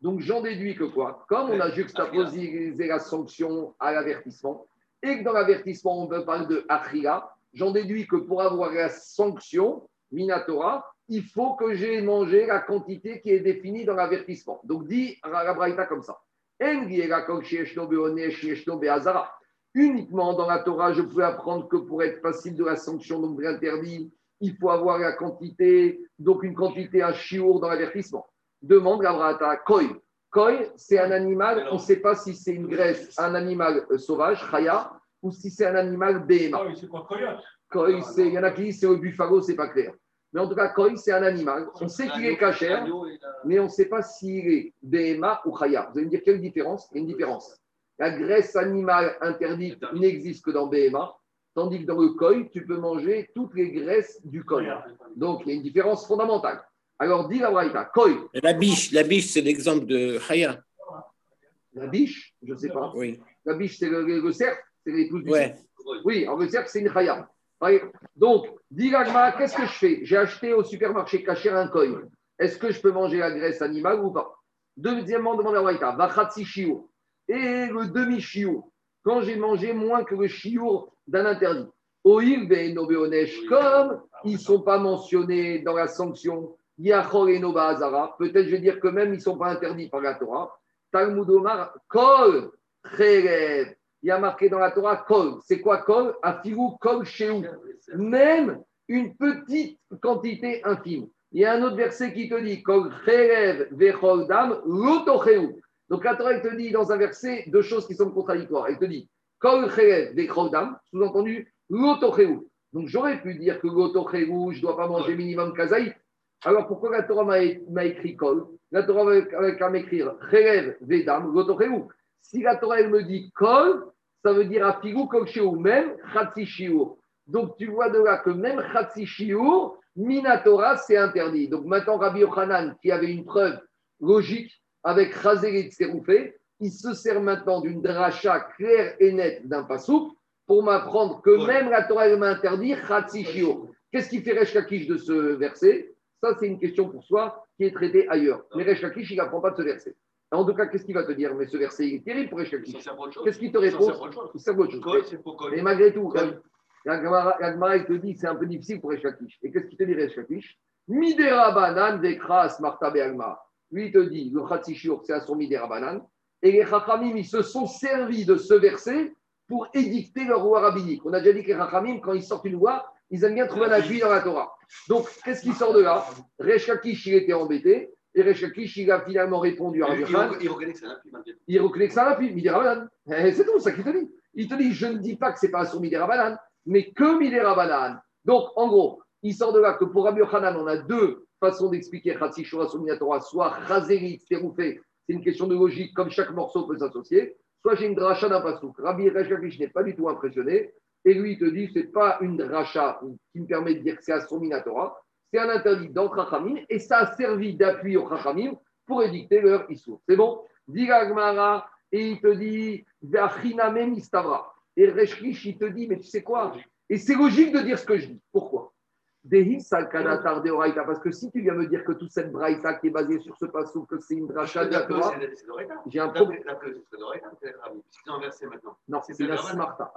Donc, j'en déduis que quoi? Comme on a juxtaposé la sanction à l'avertissement, et que dans l'avertissement, on peut parler de achila, j'en déduis que pour avoir la sanction, Minatora, il faut que j'ai mangé la quantité qui est définie dans l'avertissement. Donc, dit la comme ça. Be'azara. Uniquement dans la Torah, je pouvais apprendre que pour être facile de la sanction, donc de l'interdit, il faut avoir la quantité, donc une quantité, un chiour dans l'avertissement. Demande la Braïta, koi. Koi, c'est un animal, on ne sait pas si c'est une graisse, un animal euh, sauvage, chaya, ou si c'est un animal béhéma. Oui, c'est quoi, coyote? Koi, c'est- il y en a qui disent c'est le buffalo, c'est pas clair. Mais en tout cas, koi, c'est un animal. On sait qu'il est cachère, mais on ne sait pas s'il est BMA ou Chaya. Vous allez me dire quelle différence? Il y a une différence. La graisse animale interdite n'existe que dans BMA, tandis que dans le koi, tu peux manger toutes les graisses du koi. Donc, il y a une différence fondamentale. Alors, dis la Braïta, koi, La biche, la biche, c'est l'exemple de Chaya. la biche, je ne sais pas. Oui. La biche, c'est le, le, le cerf, c'est du Ouais. Oui, en le cerf, c'est une chaya. Donc, l'agma, qu'est-ce que je fais? J'ai acheté au supermarché caché un koi. Est-ce que je peux manger la graisse animale ou pas? Deuxièmement, demande à Waïta, vachatsi shiur. Et le demi-shiur, quand j'ai mangé moins que le shiur d'un interdit. Oil ben nobeonesh, comme ils ne sont pas mentionnés dans la sanction, yachol et noba peut-être je vais dire que même ils ne sont pas interdits par la Torah. Talmud Omar, kol, cherev. Il y a marqué dans la Torah kol. C'est quoi kol? Afilou kol sheou. Même une petite quantité infime. Il y a un autre verset qui te dit kol cherev vechol dam lotocheu. Donc la Torah elle te dit dans un verset deux choses qui sont contradictoires. Elle te dit kol cherev vechol dam, sous-entendu lotocheu. Donc j'aurais pu dire que lotocheu, je ne dois pas manger minimum kazaï. Alors pourquoi la Torah m'a m'a écrit kol? La Torah qu'à m'écrire cherev vedam lotocheu. Si la Torah elle me dit kol, ça veut dire kol shiur, même chatsi shiur. Donc tu vois de là que même chatsi shiur, minatora, c'est interdit. Donc maintenant Rabbi Yochanan, qui avait une preuve logique avec Chazé et Tseroufé, il se sert maintenant d'une dracha claire et nette d'un pasouk pour m'apprendre que même la Torah elle m'a interdit chatsi shiur. Qu'est-ce qui fait Resh Lakish de ce verset? Ça, c'est une question pour soi qui est traitée ailleurs. Mais Resh Lakish, il n'apprend pas de ce verset. En tout cas, qu'est-ce qu'il va te dire Mais ce verset, il est terrible pour Resh Lakish. Qu'est-ce qu'il te répond Koi. Mais malgré tout, Gemara, il te dit c'est un peu difficile pour Eshakish. Et qu'est-ce qu'il te dit Eshakish Midera banan dekras marta be'alma. Lui, il te dit le Khatsishur, c'est à son Midera banan. Et les Chachamim, ils se sont servis de ce verset pour édicter leur loi rabbinique. On a déjà dit que les Chachamim, quand ils sortent une loi, ils aiment bien trouver un appui dans la Torah. Donc, qu'est-ce qui sort de là? Rechakish, il était embêté. Et Rechakish, il a finalement répondu à Rabbi il- il reconnaît que c'est un tout. Il reconnaît que ça rapide, Midera Banan. Eh, C'est tout ça qu'il te dit. Il te dit, je ne dis pas que c'est pas sur Midera Banan, mais que Midera Banan. Donc, en gros, il sort de là que pour Rabbi Yochanan, on a deux façons d'expliquer Khatsi Shura sur Minatora, soit Chazeri, Teroufé, c'est une question de logique, comme chaque morceau peut s'associer, soit j'ai une dracha d'un pasouk. Rabbi Rechakish n'est pas du tout impressionné, et lui, il te dit, c'est pas une dracha qui me permet de dire que c'est à son Minatora, c'est un interdit dans Chachamim et ça a servi d'appui au Chachamim pour édicter leur Issour. C'est bon? Dit et il te dit même Istavra. Et Reshkish, il te dit Mais tu sais quoi? Et c'est logique de dire ce que je dis. Pourquoi? Parce que si tu viens me dire que toute cette braïta qui est basée sur ce passou, que c'est une dracha de j'ai un problème. Non, c'est la Smarta.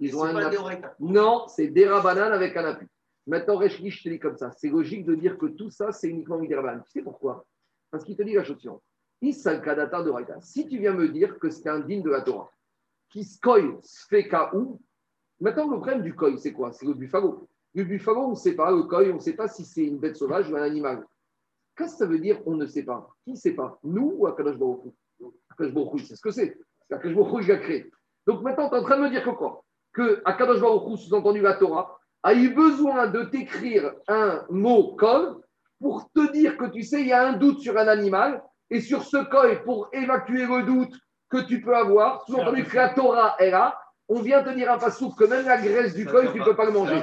Ils ont un Non, c'est Derabanan avec un appui. Maintenant, Reshki, je te dis comme ça. C'est logique de dire que tout ça, c'est uniquement Midirabanan. Tu sais pourquoi? Parce qu'il te dit la chose suivante. de Si tu viens me dire que c'est un digne de la Torah, qui skoy ou maintenant le problème du koi, c'est quoi? C'est le buffalo. Le buffalo, on ne sait pas. Le koi, on ne sait pas si c'est une bête sauvage ou un animal. Qu'est-ce que ça veut dire on ne sait pas? Qui ne sait pas? Nous ou Akadosh Baruch Akadosh Baruch c'est ce que c'est. C'est Akadosh Baruch il a créé. Donc maintenant, tu es en train de me dire que quoi? Que Akadosh Baruch sous-entendu la Torah, a eu besoin de t'écrire un mot col pour te dire que tu sais, il y a un doute sur un animal, et sur ce col, pour évacuer le doute que tu peux avoir, sous-entendu que la Torah est là, on vient te dire un passouf que même la graisse du col, tu ne peux pas le manger.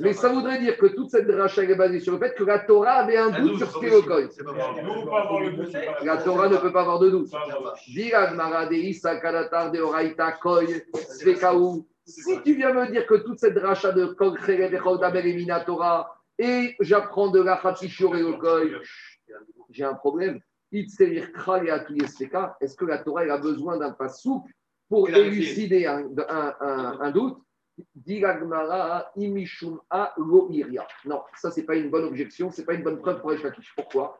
Mais ça voudrait dire que toute cette dracha est basée sur le fait que la Torah avait un doute sur ce qu'est le col. La Torah ne peut pas avoir de doute. Si tu viens me dire que toute cette dracha de et Minatora, et j'apprends de la Khatishur et j'ai un problème. Est-ce que la Torah a besoin d'un pas souple pour élucider un, doute? Non, ça, c'est pas une bonne objection, c'est pas une bonne preuve pour Eshakish. Pourquoi?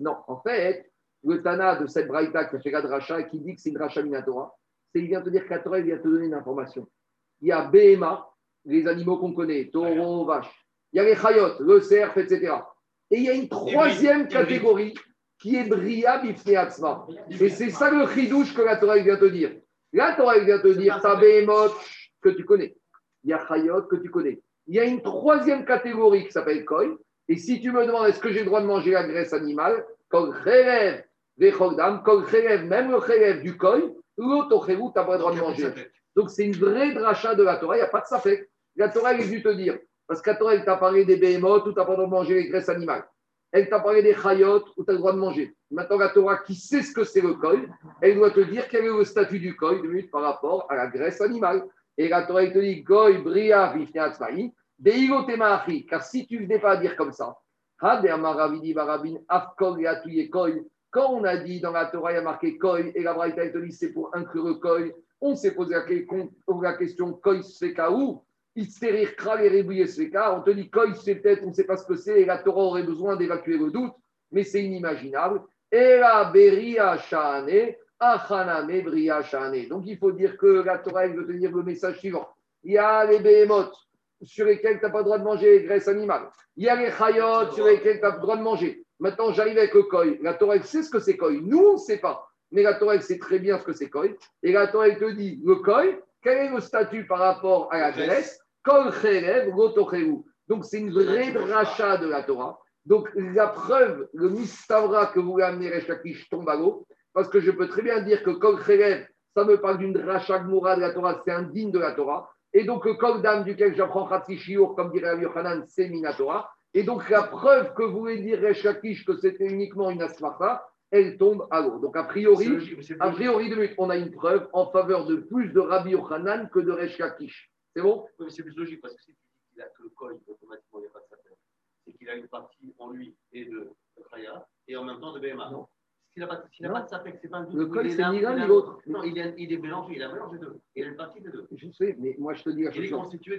Non, en fait, le Tana de cette Braïta qui a fait la dracha qui dit que c'est une dracha minatora, c'est qu'il vient te dire qu'à il vient te donner une information. Il y a BMA, les animaux qu'on connaît, taureau, vache. Il y a les chayotes, le cerf, etc. Et il y a une troisième catégorie qui est Bria Bifneatzma. Et c'est ça le chidouche que la Torah vient te dire. La Torah vient te dire, ta BMOT que tu connais. Il y a Chayot que tu connais. Il y a une troisième catégorie qui s'appelle Koi. Et si tu me demandes est-ce que j'ai le droit de manger la graisse animale, Kol Cherev, Kol même le Cherev du Koi, l'autre tu n'as pas le droit de manger. Donc, c'est une vraie dracha de la Torah, il n'y a pas de safek. La Torah, elle est venue te dire, parce que la Torah, elle t'a parlé des béhémotes où tu n'as pas le droit de manger les graisses animales. Elle t'a parlé des chayotes où tu as le droit de manger. Maintenant, la Torah, qui sait ce que c'est le koi, elle doit te dire quel est le statut du koi par rapport à la graisse animale. Et la Torah, elle te dit, goy, bria. Car si tu ne venais pas à dire comme ça, quand on a dit dans la Torah, il y a marqué koi, et la Braïta, elle te dit, c'est pour inclure koi, on s'est posé la question, koi, c'est où? On te dit koi, c'est peut-être, on ne sait pas ce que c'est, et la Torah aurait besoin d'évacuer le doute, mais c'est inimaginable. Et la beria shane, achaname bria shane. Donc il faut dire que la Torah veut te dire le message suivant. Il y a les behemoths sur lesquels tu n'as pas le droit de manger les graisses animales. Il y a les chayot sur lesquels tu as le droit de manger. Maintenant, j'arrive avec le koi. La Torah sait ce que c'est koi. Nous, on ne sait pas. Mais la Torah sait très bien ce que c'est koi. Et la Torah te dit le koi, quel est le statut par rapport à la graisse Kol Donc, c'est une vraie dracha de la Torah. Donc, la preuve, le mistavra que vous amenez Rechakish tombe à l'eau, parce que je peux très bien dire que Kol ça me parle d'une gmoura de la Torah, c'est un digne de la Torah. Et donc, le Kol dam duquel j'apprends Shiur, comme dirait Yochanan, c'est Minatora. Et donc, la preuve que voulez dire Rechakish que c'était uniquement une asmarta, elle tombe à l'eau. Donc, a priori, a priori, on a une preuve en faveur de plus de Rabbi Yochanan que de Rechakish. C'est bon? Oui, mais c'est plus logique parce que si tu dis qu'il a que le col, automatiquement, il n'y a pas de sapin. C'est qu'il a une partie en lui et de Khaya et en même temps de BMA. Non. S'il n'a pas, pas, de sapin, c'est pas un doute. Le col, c'est ni l'un ni l'autre. Non, il est, il est mélangé, il a mélangé deux. Il a une partie de deux. Je sais, mais moi, je te dis la chose.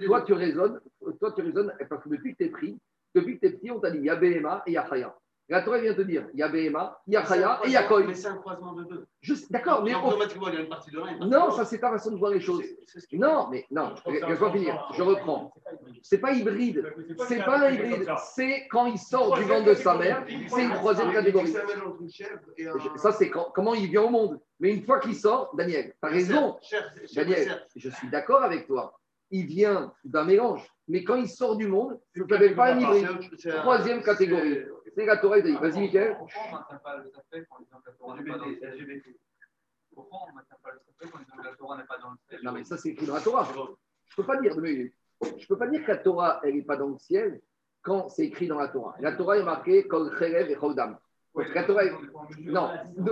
Toi, tu raisonnes, toi, tu raisonnes parce que depuis que tu es pris, depuis que tu es petit, on t'a dit il y a et il y a. La Torah vient te dire, il y a Behema, il y a Chaya et il y a Koi. Mais c'est un croisement de deux. D'accord, mais. Automatiquement, il y a une partie de l'un. Non, ça, c'est ta façon de voir les choses. Non, mais non, laisse-moi finir. Je reprends. C'est pas hybride. C'est pas un hybride. C'est quand il sort du ventre de sa mère, c'est une troisième catégorie. Ça, c'est comment il vient au monde. Mais une fois qu'il sort, Daniel, tu as raison. Daniel, je suis d'accord avec toi. Il vient d'un mélange. Mais quand il sort du monde, je ne t'avais pas un hybride. Troisième catégorie. C'est la Torah dit. Vas-y, Michael. Pourquoi on ne maintient pas le safek que la Torah n'est pas dans le Pourquoi on ne maintient pas le safek la Torah n'est pas dans le Non, mais ça, c'est écrit dans la Torah. Je ne peux pas dire. Mais je ne peux pas dire que la Torah, elle n'est pas dans le ciel quand c'est écrit dans la Torah. La Torah est marquée Kol Cherev et Chodam. La Torah est- Non,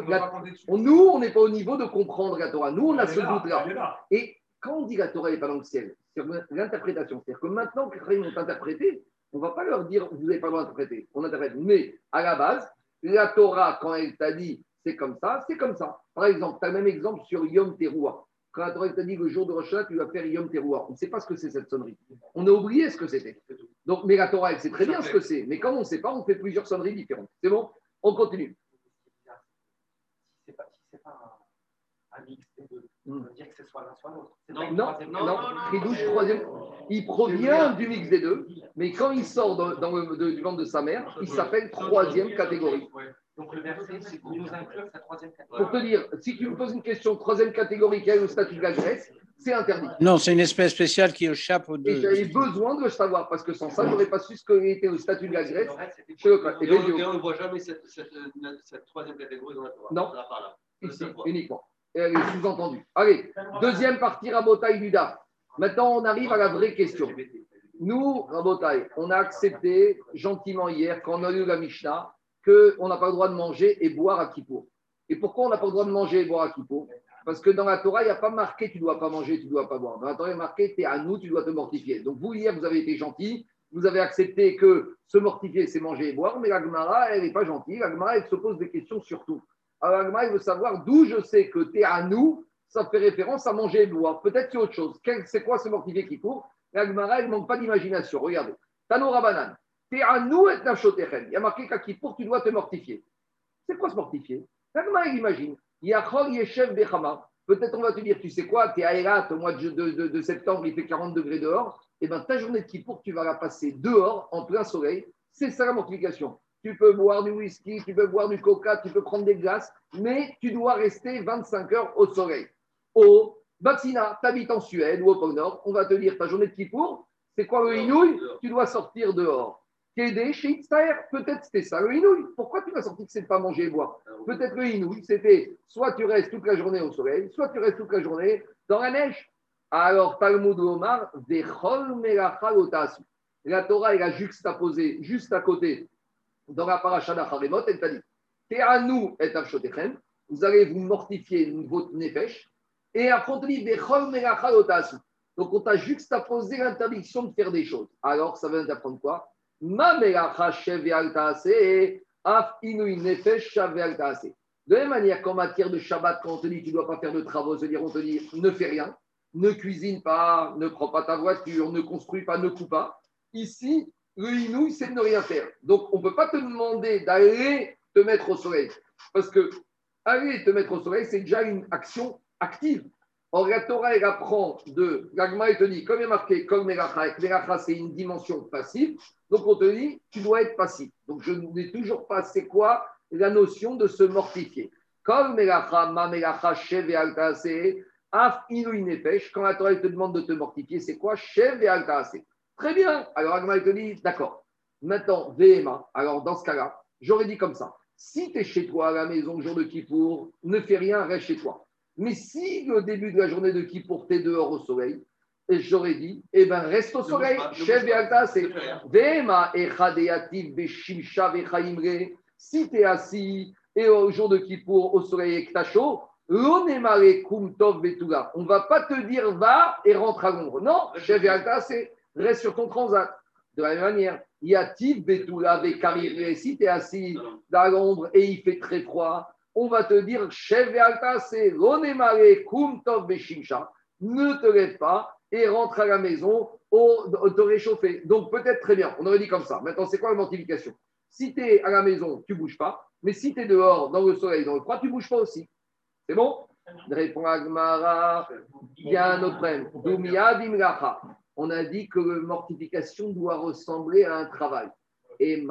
la- nous, on n'est pas au niveau de comprendre la Torah. Nous, on a ce doute-là. Et quand on dit que la Torah n'est pas dans le ciel, c'est l'interprétation. C'est-à-dire que maintenant que les ont interprété, on ne va pas leur dire vous n'avez pas le droit d'interpréter. On interprète. Mais à la base, la Torah, quand elle t'a dit c'est comme ça, c'est comme ça. Par exemple, tu as le même exemple sur Yom Teruah. Quand la Torah t'a dit le jour de Rosh tu vas faire Yom Teruah. On ne sait pas ce que c'est cette sonnerie. On a oublié ce que c'était. Donc, mais la Torah, elle sait très bien ce que c'est. Mais comme on ne sait pas, on fait plusieurs sonneries différentes. C'est bon? On continue. Si c'est pas un, mix. Hmm. On veut dire que c'est soit l'un, soit l'autre. Non, Non, non, troisième. Il provient du mix des deux, mais quand il sort dans, dans le, de- du ventre de sa mère, il s'appelle troisième catégorie. Donc le verset, c'est pour nous inclure sa troisième Pour catégorie. te dire, si tu me poses une question troisième catégorie, quel est le statut de la Grèce, c'est interdit. Non, c'est une espèce spéciale qui échappe aux Et deux. j'avais besoin de le savoir, parce que sans ça, je n'aurais pas su ce qu'était le statut de la Grèce. Pour- Et Et les on et ne voit jamais cette, cette, cette troisième catégorie dans la Torah. Non. Ici, uniquement. Elle est sous-entendue. Allez, deuxième partie, Rabotaï du DAF. Maintenant, on arrive à la vraie question. Nous, Rabotaï, on a accepté gentiment hier, quand on a lu la Mishnah, qu'on n'a pas le droit de manger et boire à Kippour. Et pourquoi on n'a pas le droit de manger et boire à Kippour? Parce que dans la Torah, il n'y a pas marqué tu ne dois pas manger, tu ne dois pas boire. Dans la Torah, il y a marqué tu es à nous, tu dois te mortifier. Donc vous, hier, vous avez été gentil, vous avez accepté que se mortifier, c'est manger et boire, mais la Gemara, elle n'est pas gentille. La Gemara, elle se pose des questions sur tout. Alors elle veut savoir d'où je sais que tu es à nous, ça fait référence à manger et boire. Peut-être c'est autre chose. C'est quoi se mortifier qui court? La Gemara, elle ne manque pas d'imagination. Regardez. Tano Rabanan. T'es à nous et. Il y a marqué qu'à Kippour, tu dois te mortifier. C'est quoi se mortifier La Gemara, elle imagine. Yachol Yeshev Bechama. Peut-être on va te dire, tu sais quoi, tu es à Elat au mois de, septembre, il fait 40 degrés dehors. Et bien ta journée de Kippour, tu vas la passer dehors, en plein soleil. C'est ça la mortification. Tu peux boire du whisky, tu peux boire du coca, tu peux prendre des glaces, mais tu dois rester 25 heures au soleil. Au Batsina, tu habites en Suède ou au pôle Nord, on va te dire ta journée de Kippour, c'est quoi le inouï Tu dois sortir dehors. Kédé, chez peut-être c'était ça le inouï. Pourquoi tu vas sortir que c'est de pas manger et boire Peut-être le inouï, c'était soit tu restes toute la journée au soleil, soit tu restes toute la journée dans la neige. Alors, Talmud Omar. La Torah, elle a juxtaposé juste à côté, dans la paracha d'Acharemot, elle t'a dit Te'anu et Avshotechem, vous allez vous mortifier votre nefesh, et après on te dit. Donc, on t'a juxtaposé l'interdiction de faire des choses. Alors, ça veut t'apprendre quoi? De la même manière qu'en matière de Shabbat, quand on te dit tu ne dois pas faire de travaux, on te dit ne fais rien, ne cuisine pas, ne prends pas ta voiture, ne construis pas, ne coupe pas. Ici, le c'est de ne rien faire. Donc, on ne peut pas te demander d'aller te mettre au soleil. Parce que aller te mettre au soleil, c'est déjà une action active. Or, la Torah, elle apprend de. L'agma, elle te dit, comme il est marqué, comme Melacha, Melacha, c'est une dimension passive. Donc, on te dit, tu dois être passif. Donc, je n'ai toujours pas, c'est quoi la notion de se mortifier. Comme Melacha, Ma Melacha, Shev et Altase, Af Inouï Nefesh, quand la Torah te demande de te mortifier, c'est quoi Shev et Altase. Très bien. Alors, Agma, te dit, d'accord. Maintenant, VMA. Alors, dans ce cas-là, j'aurais dit comme ça. Si tu es chez toi à la maison le jour de Kippour, ne fais rien, reste chez toi. Mais si le début de la journée de Kippour, tu es dehors au soleil, et j'aurais dit, eh ben reste au soleil. ne Chef c'est Ne. Vema echadeativ beshimsha vechaimre. Si tu es assis et au jour de Kippour, au soleil et que t'as chaud. On va pas te dire va et rentre à l'ombre. Non, chef c'est reste sur ton transat. De la même manière, yativ betula vekarire. Si tu es assis dans l'ombre et il fait très froid, on va te dire chef l'onemare kum tov beshimsha. Ne te lève pas et rentre à la maison au, te réchauffer. Donc peut-être très bien, on aurait dit comme ça. Maintenant, c'est quoi la mortification? Si tu es à la maison, tu bouges pas, mais si tu es dehors, dans le soleil, dans le froid, tu bouges pas aussi. C'est bon? Agmara, il y a un autre problème. On a dit que la mortification doit ressembler à un travail. De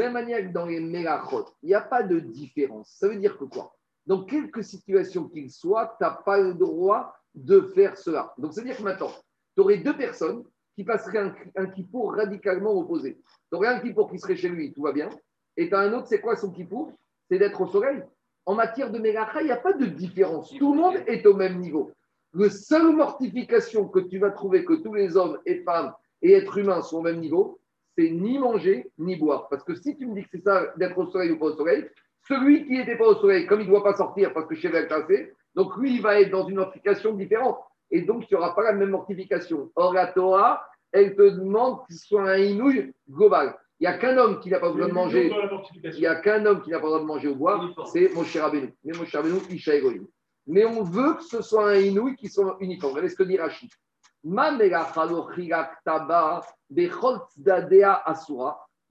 la même manière que dans les melachot, il n'y a pas de différence. Ça veut dire que quoi? Dans quelque situation qu'il soit, tu n'as pas le droit de faire cela. Donc, c'est-à-dire que maintenant, tu aurais deux personnes qui passeraient un, un radicalement opposé. Tu aurais un kippour qui serait chez lui, tout va bien. Et tu as un autre, c'est quoi son kippour? C'est d'être au soleil. En matière de Melacha, il n'y a pas de différence. Tout le monde est au même niveau. La seule mortification que tu vas trouver que tous les hommes et femmes et êtres humains sont au même niveau, c'est ni manger ni boire. Parce que si tu me dis que c'est ça d'être au soleil ou pas au soleil, celui qui n'était pas au soleil, comme il ne doit pas sortir parce que chez est cassé, donc lui, il va être dans une mortification différente. Et donc, il n'y aura pas la même mortification. Or, la Torah, elle te demande qu'il soit un inouï global. Il n'y a qu'un homme qui n'a pas besoin de manger. Il n'y a qu'un homme qui n'a pas besoin de manger ou boire, c'est Moshe Rabbeinu. Mais Moshe Rabbeinu, Isha. Mais on veut que ce soit un inouï qui soit uniforme. Regardez ce que dit Rachid.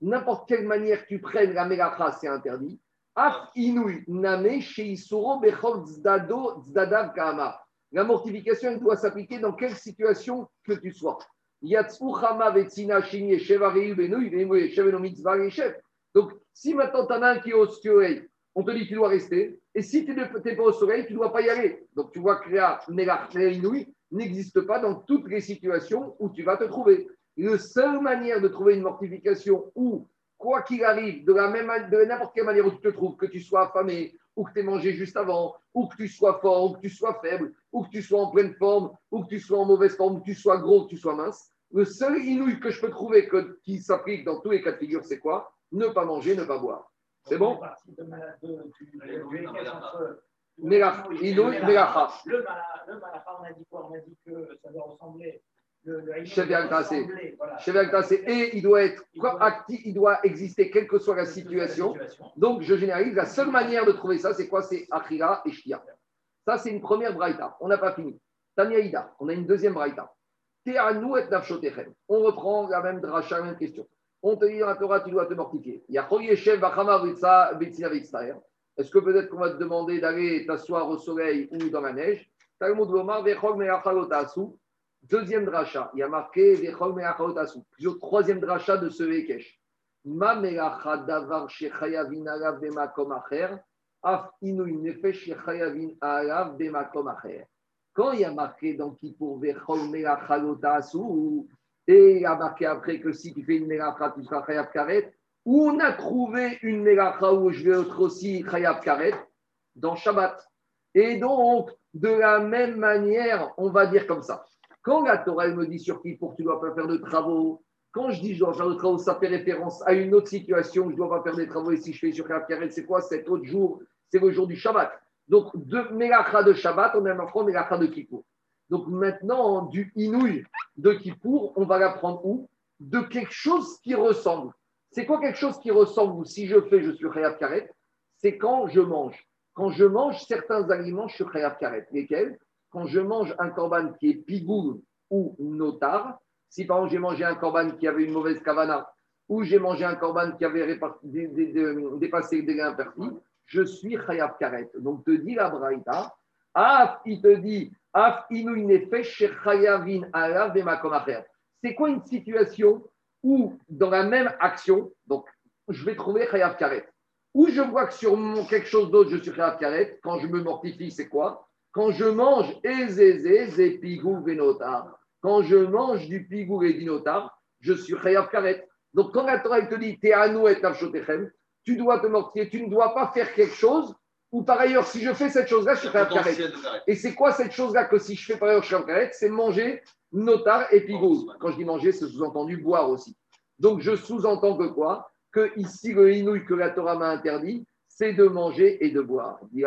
N'importe quelle manière que tu prennes la melacha, c'est interdit. Af inouï name sheisuro bechol zdado zdadav kama. La mortification elle doit s'appliquer dans quelle situation que tu sois. Donc, si maintenant tu as un qui est au soleil, on te dit que tu dois rester. Et si tu n'es pas au soleil, tu ne dois pas y aller. Donc, tu vois que la n'existe pas dans toutes les situations où tu vas te trouver. La seule manière de trouver une mortification où, quoi qu'il arrive, de, la même, de n'importe quelle manière où tu te trouves, que tu sois affamé, ou que tu aies mangé juste avant, ou que tu sois fort, ou que tu sois faible, ou que tu sois en pleine forme, ou que tu sois en mauvaise forme, ou que tu sois gros, ou que tu sois mince, le seul inouï que je peux trouver qui s'applique dans tous les cas de figure, c'est quoi? Ne pas manger, ne pas boire. C'est bon? Le Malacha, on a dit quoi? On a dit que ça doit ressembler. Chef Et il doit être actif, il doit exister quelle que soit la situation. Donc, je généralise. La seule manière de trouver ça, c'est quoi? C'est Achira et Shia. Ça, c'est une première braïta. On n'a pas fini. Tania on a une deuxième braïta. On reprend la même dracha, la même question. On te dit dans la Torah, tu dois te mortifier. Est-ce que peut-être qu'on va te demander d'aller t'asseoir au soleil ou dans la neige? Deuxième dracha, il y a marqué Plusieurs troisième dracha de ce Vekesh. Ma melacha davar shechayavin alav bemakom acher, af inuy nefesh shechayavin alav bemakom acher. Quand il y a marqué dans Kippour Vechol Melachalotasu, et il a marqué après que si tu fais une Melacha, tu seras Chayav Karet, où on a trouvé une Melacha où je vais être aussi Chayav Karet dans Shabbat. Et donc, de la même manière, on va dire comme ça. Quand la Torah me dit sur Kippour, tu ne dois pas faire de travaux, quand je dis je dois faire de travaux, ça fait référence à une autre situation, je ne dois pas faire des travaux, et si je fais sur Karet, c'est quoi? Cet autre jour C'est le jour du Shabbat. Donc, de Melacha de Shabbat, on a un Melacha de Kippour. Donc maintenant, du Inouï de Kippour, on va l'apprendre où? De quelque chose qui ressemble. C'est quoi quelque chose qui ressemble ou si je fais, je suis Khayab Karet C'est quand je mange. Quand je mange certains aliments, je suis Khayab Karet. Lesquels? Quand je mange un corban qui est pigoul ou notar, si par exemple j'ai mangé un corban qui avait une mauvaise kavana, ou j'ai mangé un corban qui avait dépassé des gains imperfis, je suis Chayav Karet. Donc, te dit la Braïta, Af, il te dit, Af C'est quoi une situation où, dans la même action, donc, je vais trouver Chayav Karet. Où je vois que sur quelque chose d'autre, je suis Chayav Karet, quand je me mortifie, c'est quoi? Quand je mange Ezeze, Pigou, Venotar. Quand je mange du Pigou et Dinotar, je suis Chayav Karet. Donc, quand la Torah te dit, Te'anu et tu dois te mortifier, tu ne dois pas faire quelque chose ou par ailleurs, si je fais cette chose-là, je suis un carré. Et c'est quoi cette chose-là que si je fais par ailleurs, je suis C'est manger notar et pigou. Quand je dis manger, c'est sous-entendu boire aussi. Donc je sous-entends que quoi? Que ici, le inouï que la Torah m'a interdit, c'est de manger et de boire. Dit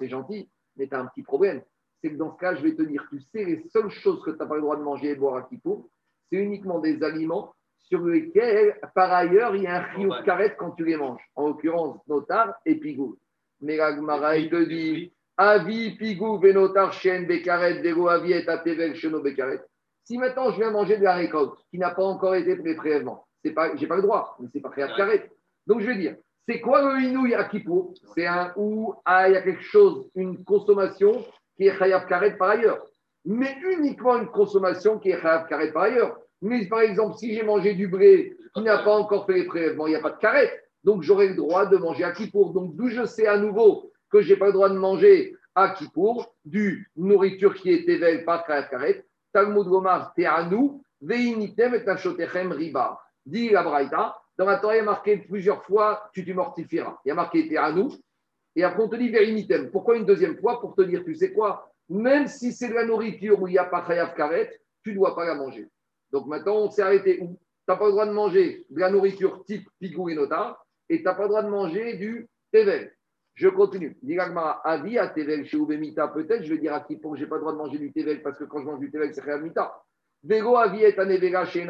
c'est gentil, mais tu as un petit problème. C'est que dans ce cas, je vais te dire, tu sais, les seules choses que tu n'as pas le droit de manger et de boire à Kippour, c'est uniquement des aliments sur lesquels, par ailleurs, il y a un rio de carrette quand tu les manges. En l'occurrence, notar et pigou. Mais la il te dit Avi, pigou, venotar, chien, bekaret, vego, aviet, atevel, cheno, bekaret. Si maintenant je viens manger de la récolte qui n'a pas encore été prélèvement, je n'ai pas le droit, mais c'est pas créer carré. Donc je vais dire c'est quoi le inouï à Kippour? C'est un ou ah, il y a quelque chose, une consommation qui est chayav karet par ailleurs. Mais uniquement une consommation qui est chayav karet par ailleurs. Mais par exemple, si j'ai mangé du blé qui n'a pas encore fait les prélèvements, il n'y a pas de carré. Donc j'aurai le droit de manger à Kippour. Donc d'où je sais à nouveau que je n'ai pas le droit de manger à Kippour du nourriture qui est éveillée par Karet Karet. Talmud Gomar Te'anu, Veinitem et Riba. Dit la Braïta, dans la Torah, il y a marqué plusieurs fois tu te mortifieras. Il y a marqué Te'anu, Et après, on te dit Vérinitem. Pourquoi une deuxième fois Pour te dire, tu sais quoi Même si c'est de la nourriture où il n'y a pas Chayav Karet, tu ne dois pas la manger. Donc maintenant, on s'est arrêté Tu n'as pas le droit de manger de la nourriture type pigou et nota et tu n'as pas le droit de manger du tevel. Je continue. Diragmara, avi à tevel chez Ubemita, peut-être, je vais dire à qui pour que je n'ai pas le droit de manger du tevel parce que quand je mange du tevel, c'est Mita. Vego avi est nevera chez.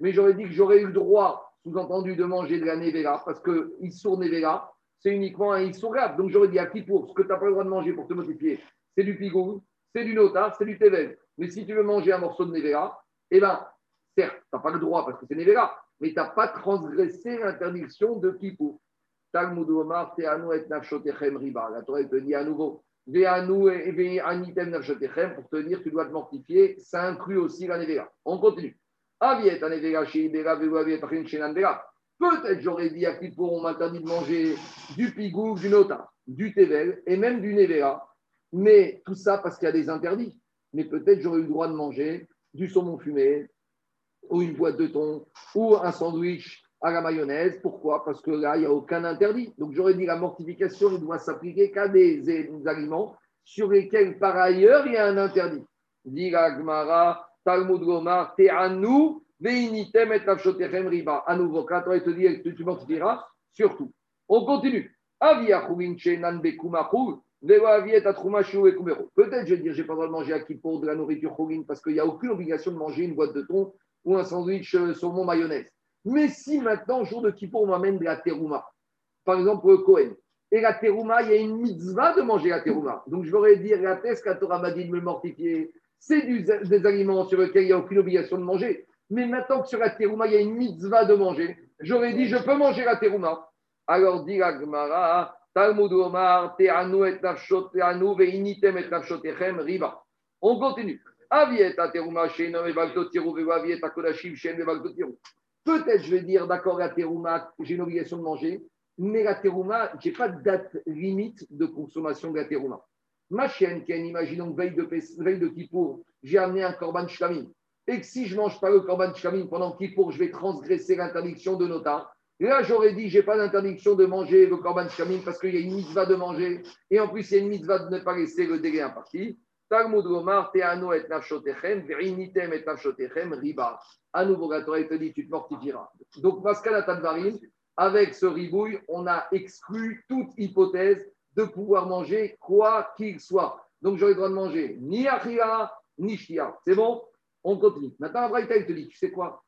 Mais j'aurais dit que j'aurais eu le droit, sous-entendu, de manger de la nevera parce que Issour nevera, c'est uniquement un Issour Donc j'aurais dit à qui pour ce que tu n'as pas le droit de manger pour te modifier, c'est du pigou, c'est du nota, c'est du tevel. Mais si tu veux manger un morceau de nevera, eh bien, certes, tu n'as pas le droit parce que c'est nevera, mais tu n'as pas transgressé l'interdiction de Kippour. Talmud Omar, Teanu et Nafshotechem Riba. La Torah te dit à nouveau, Veanu et Anitem Nafshotechem, pour te dire tu dois te mortifier, ça inclut aussi la Nevera. On continue. Peut-être j'aurais dit à Kippour, on m'interdit de manger du pigou, du nota, du tevel et même du nevera. Mais tout ça parce qu'il y a des interdits. Mais peut-être j'aurais eu le droit de manger du saumon fumé, ou une boîte de thon, ou un sandwich à la mayonnaise. Pourquoi? Parce que là, il n'y a aucun interdit. Donc j'aurais dit la mortification ne doit s'appliquer qu'à des, aliments sur lesquels, par ailleurs, il y a un interdit. Dit Gmara, Talmud Gomar, Te'anu, Veinitem et Riba. À nouveau, quand on te dit tu mortifieras, surtout. On continue. Peut-être, je vais dire, je n'ai pas le droit de manger à pour de la nourriture parce qu'il n'y a aucune obligation de manger une boîte de thon ou un sandwich euh, sur mon mayonnaise. Mais si maintenant, jour de Kippour, on m'amène de la terouma, par exemple le Cohen, et la terouma, il y a une mitzvah de manger la terouma. Donc je voudrais dire, la thèse qu'à Torah m'a dit de me mortifier, c'est des aliments sur lesquels il n'y a aucune obligation de manger. Mais maintenant que sur la terouma, il y a une mitzvah de manger, j'aurais dit, je peux manger la terouma. Alors dit la Talmud Omar, Te'anu et Nafshot, Te'anu ve'initem et Nafshotechem, Riba. On continue. Avieta terouma, Shenom et Bagdot Tirou, Avieta Kodashim, Shen et Peut-être je vais dire, d'accord, la terouma, j'ai une obligation de manger, mais la terouma, je n'ai pas de date limite de consommation de la terouma. Ma chienne, imaginons veille de, veille de Kippour, j'ai amené un korban shlamim. Et que si je ne mange pas le korban shlamim pendant Kippour, je vais transgresser l'interdiction de Nota. Là, j'aurais dit, je n'ai pas d'interdiction de manger le korban shlamim parce qu'il y a une mitzvah de manger. Et en plus, il y a une mitzvah de ne pas laisser le délai imparti. Talmud Gomar, Teano et Nafshotechem, Verinitem et Nafshotechem, Riba. À nouveau, la Torah te dit, tu te mortifieras. Donc, Pascal Tadvarim, avec ce ribouille, on a exclu toute hypothèse de pouvoir manger quoi qu'il soit. Donc, j'aurais le droit de manger ni Achia, ni Shia. C'est bon? On continue. Maintenant, Abraïta, il te dit, tu sais quoi?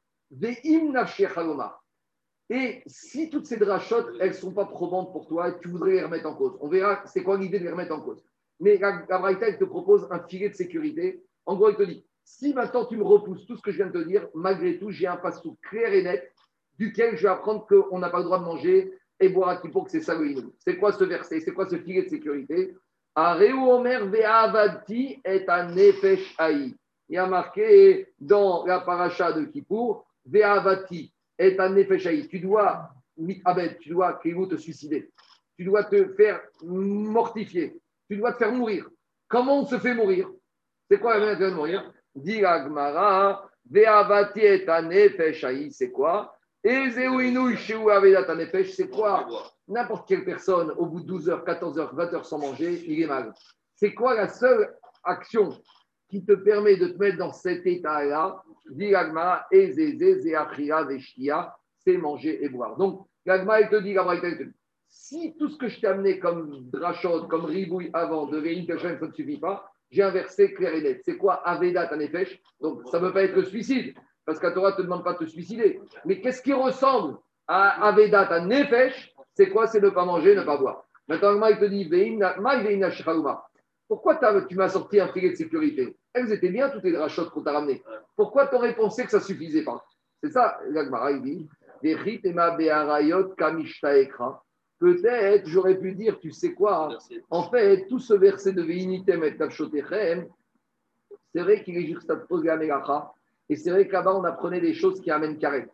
Et si toutes ces drachotes, elles ne sont pas probantes pour toi, tu voudrais les remettre en cause. On verra c'est quoi l'idée de les remettre en cause. Mais la, te propose un filet de sécurité. En gros, il te dit si maintenant tu me repousses tout ce que je viens de te dire, malgré tout, j'ai un passou clair et net duquel je vais apprendre qu'on n'a pas le droit de manger et boire à pour que c'est ça le C'est quoi ce verset? C'est quoi ce filet de sécurité? Ve'avati est un Il y a marqué dans la paracha de Kippour, ve'avati est un Tu dois, tu dois te suicider. Tu dois te faire mortifier. Tu dois te faire mourir. Comment on se fait mourir? C'est quoi la manière de mourir? Dit Agmara, c'est quoi? C'est quoi N'importe quelle personne, au bout de 12 heures, 14 heures, 20 heures sans manger, il est mal. C'est quoi la seule action qui te permet de te mettre dans cet état-là Dit Agmara, c'est manger et boire. Donc, Agmara, il te dit, si tout ce que je t'ai amené comme drachot, comme ribouille avant de Vein ça ne suffit pas, j'ai un verset clair et net. C'est quoi Anefesh Donc ça ne veut pas être suicide, parce qu'à Torah ne te demande pas de te suicider. Mais qu'est-ce qui ressemble à Avedat Anefesh C'est quoi? C'est ne pas manger, ne pas boire. Maintenant, il te dit Pourquoi tu m'as sorti un filet de sécurité? Elles étaient bien toutes les drachotes qu'on t'a ramenées. Pourquoi tu aurais pensé que ça ne suffisait pas? C'est ça, l'Agmara, il dit. Peut-être, j'aurais pu dire, tu sais quoi, en fait, tout ce verset de Veinitem et Tavshotechem, c'est vrai qu'il est juste à Melacha, et c'est vrai qu'avant, on apprenait des choses qui amènent carré.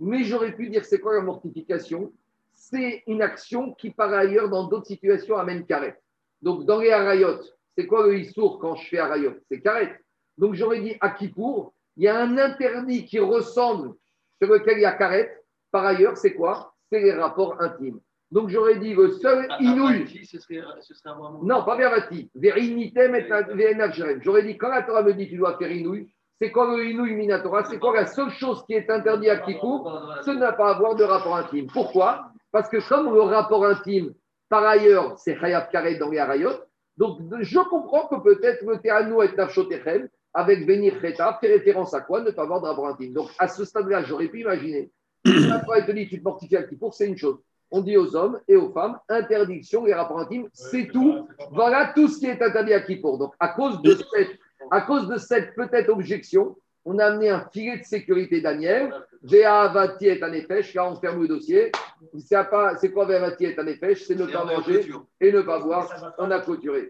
Mais j'aurais pu dire, c'est quoi la mortification? C'est une action qui, par ailleurs, dans d'autres situations, amène carré. Donc, dans les harayot, c'est quoi le histoire quand je fais harayot? C'est carré. Donc, j'aurais dit à Kippour, il y a un interdit qui ressemble sur lequel il y a carré. Par ailleurs, c'est quoi? C'est les rapports intimes. Donc j'aurais dit le seul Ah, Inouï. Ce serait, ce serait vraiment. Non, pas. J'aurais dit, quand la Torah me dit tu dois faire Inouï, c'est quoi le Minatora C'est quoi la seule chose qui est interdite à Kippour Ce n'a pas à avoir de rapport intime. Pourquoi? Parce que comme le rapport intime, par ailleurs, c'est Chayav Karet dans les donc je comprends que peut-être le Théanou et Nafshotechem, avec Benir Cheta, fait référence à quoi Ne pas avoir de rapport intime? Donc à ce stade-là, j'aurais pu imaginer. Te dit tu te mortifies à Kippour, c'est une chose. On dit aux hommes et aux femmes, interdiction des rapports intimes, c'est tout. Voilà tout ce qui est interdit à Kippour. Donc, à cause de cette, à cause de cette peut-être objection, on a amené un filet de sécurité Daniel. Est un effèche. Là, on ferme le dossier. C'est quoi Véavati est un effèche C'est ne Et pas manger et ne pas boire. On a clôturé.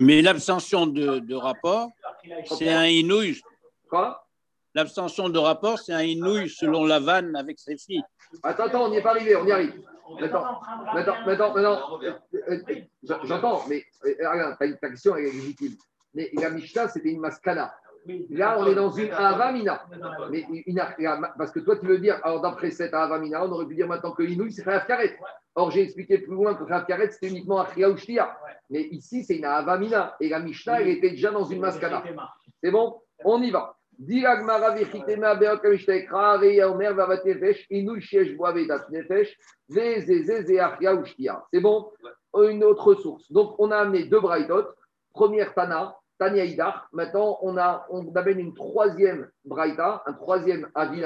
Mais l'abstention de, de rapport, c'est un inouï. Quoi? L'abstention de rapport, c'est un inouï selon la vanne avec ses filles. Attends, attends, on n'y est pas arrivé, on y arrive. Maintenant, maintenant, maintenant, maintenant, euh, euh, j'entends, mais euh, regarde, ta, question est légitime. Mais la Mishnah, c'était une maskana. Là, on est dans une Avamina. Mais parce que toi, tu veux dire, alors d'après cette Avamina, on aurait pu dire maintenant que Inouï, c'est Karet. Or, j'ai expliqué plus loin que Karet, c'était uniquement ou Shtia. Mais ici, c'est une Avamina. Et la Mishnah, elle était déjà dans une maskana. C'est bon? On y va. C'est bon? Une autre source. Donc, on a amené deux braïtot. Première Tana, Tania Idar. Maintenant, on, a, on amène une troisième braïta, un troisième avis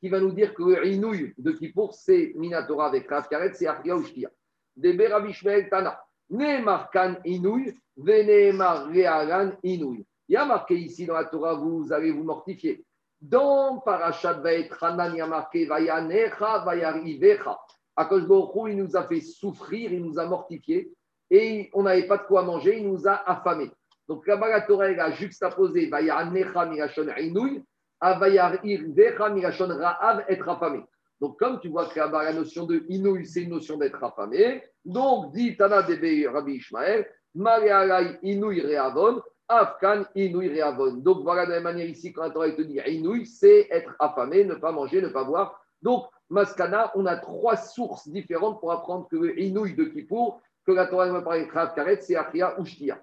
qui va nous dire que le de Kippour, c'est Minatora avec Rav Karet, c'est achia ou shtia. Debe Rabbi Shmuel Tana. Neemar kan inouï, veneemar reagan inouï. Il y a marqué ici dans la Torah, vous allez vous mortifier. Dans Parashat Vaetranan, il y a marqué Vayanecha, Vayarivecha. Akash Baruch Hu, il nous a fait souffrir, il nous a mortifié et on n'avait pas de quoi manger, il nous a affamés. Donc la Torah, a juxtaposé Mirachon Inouï à Mirachon Ra'av, être affamé. Donc, comme tu vois que la notion de Inouï, c'est une notion d'être affamé. Donc, dit Tana Debe Rabbi Ishmael, Marealai Inouï Reavon, Afkan Inouï Reavon. Donc voilà de la même manière ici, quand la Torah te dit Inouï, c'est être affamé, ne pas manger, ne pas boire. Donc, Maskana, on a trois sources différentes pour apprendre que Inouï de Kippour, que la Torah va parler de Krav Karet, c'est Achia ou Shtia.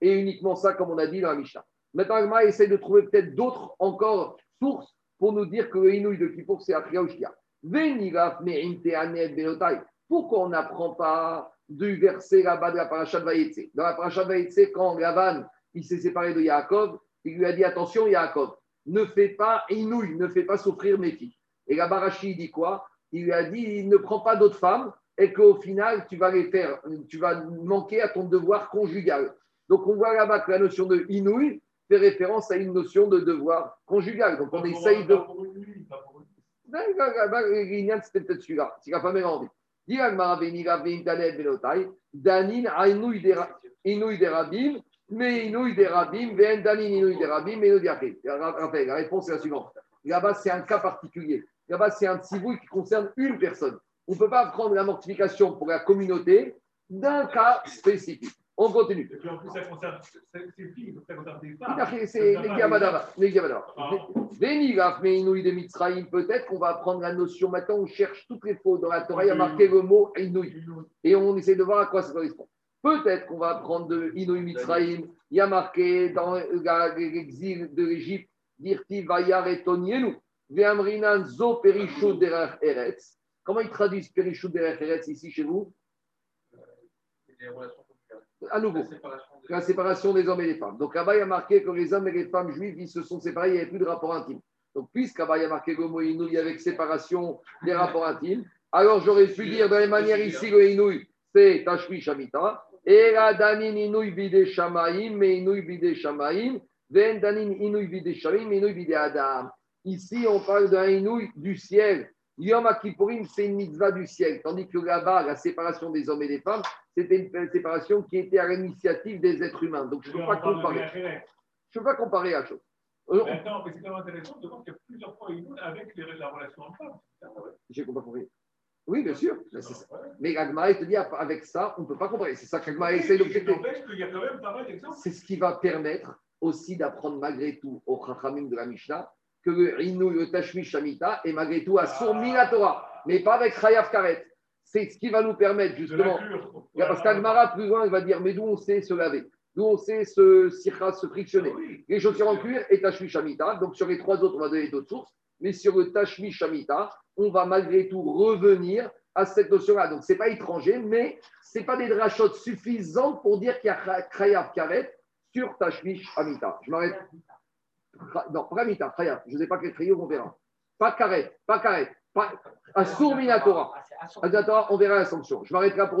Et uniquement ça, comme on a dit dans la Mishnah. Maintenant, Agma essaie de trouver peut-être d'autres encore sources pour nous dire que le Inouï de Kippour, c'est Achia ou. Pourquoi on n'apprend pas du verset là-bas de la paracha de Dans la paracha de quand Lavan il s'est séparé de Yaakov, il lui a dit attention Yaakov, ne fais pas inouï, ne fais pas souffrir mes filles. Et la Barachi dit quoi? Il lui a dit ne prends pas d'autres femmes et qu'au final tu vas les faire, tu vas manquer à ton devoir conjugal. Donc on voit là-bas que la notion de inouï fait référence à une notion de devoir conjugal. Donc on essaye de. Là-bas, l'Inyan, C'était peut-être celui-là, s'il n'a pas même envie. Dis Agmara, Venira, Veintanet, Benotai, Danin, Inouï des Rabim, mais Inouï des Rabim, Ven Danin, Inouï des Rabim, mais Inouï Rappel, la réponse est la suivante. Là-bas, c'est un cas particulier. Là-bas, c'est un qui concerne une personne. On ne peut pas prendre la mortification pour la communauté d'un cas spécifique. On continue. Et puis en plus, ça concerne ça concerne des femmes. C'est Mitzraïm, peut-être qu'on va apprendre la notion. Maintenant, on cherche toutes les fautes. Dans la Torah, il y a marqué le mot Inouï. Et on essaie de voir à quoi ça correspond. Peut-être qu'on va apprendre de Inouï Mitzraïm. Il y a marqué dans l'exil de l'Égypte, Dirti Vayar et Tonienu, Veamrinan Zo Perichou Derech Eretz. Comment ils traduisent Perichou Derech Eretz ici chez vous? À nouveau. La séparation des hommes et des femmes. Donc là-bas, il y a marqué que les hommes et les femmes juifs, ils se sont séparés, il n'y avait plus de rapport intime. Donc, puisqu'à bas il y a marqué mot Inouï avec séparation des rapports intimes, alors j'aurais pu dire de la même manière ici, le Inouï, c'est Tashmi Shamita. Et la Danin Inouï Bide Shamaim, mais Inouï Bide Shamaim, Ven Danin Inouï Bide Shamaim, Inouï Bide Adam. Ici, on parle d'un Inouï du ciel. Yom Kippourim, c'est une mitzvah du ciel. Tandis que là-bas, la séparation des hommes et des femmes, c'était une séparation qui était à l'initiative des êtres humains. Donc, je ne peux pas comparer. Je ne peux pas comparer la chose. Euh, Maintenant, mais c'est quand même intéressant de voir qu'il y a plusieurs fois une avec les, la relation homme-femme. J'ai pas compris. Oui, bien sûr. Mais, Agmara, te dit, avec ça, on ne peut pas comparer. C'est ça qu'Agmara essaie d'objecter. Il y a quand même pas mal d'exemples. C'est ce qui va permettre aussi d'apprendre malgré tout au Chachamim de la Mishnah que le Inou, le Tashmi Shamita est malgré tout à son Minatora, mais pas avec Chayav Karet. C'est ce qui va nous permettre justement. Parce qu'Agmara, plus loin, il va dire Mais d'où on sait se laver? D'où on sait se, se frictionner? Les chaussures en cuir et Tashmi Shamita. Donc sur les trois autres, on va donner d'autres sources. Mais sur le Tashmi Shamita, on va malgré tout revenir à cette notion-là. Donc, ce n'est pas étranger, mais ce n'est pas des drachotes suffisantes pour dire qu'il y a Khayab Karet sur Tashmish Amita. Je m'arrête. Non, pas Amita, Khayab. Je ne sais pas quel crayon, on verra. Pas Karet, pas Karet. Assour Minatora. on verra la sanction. Je m'arrête là pour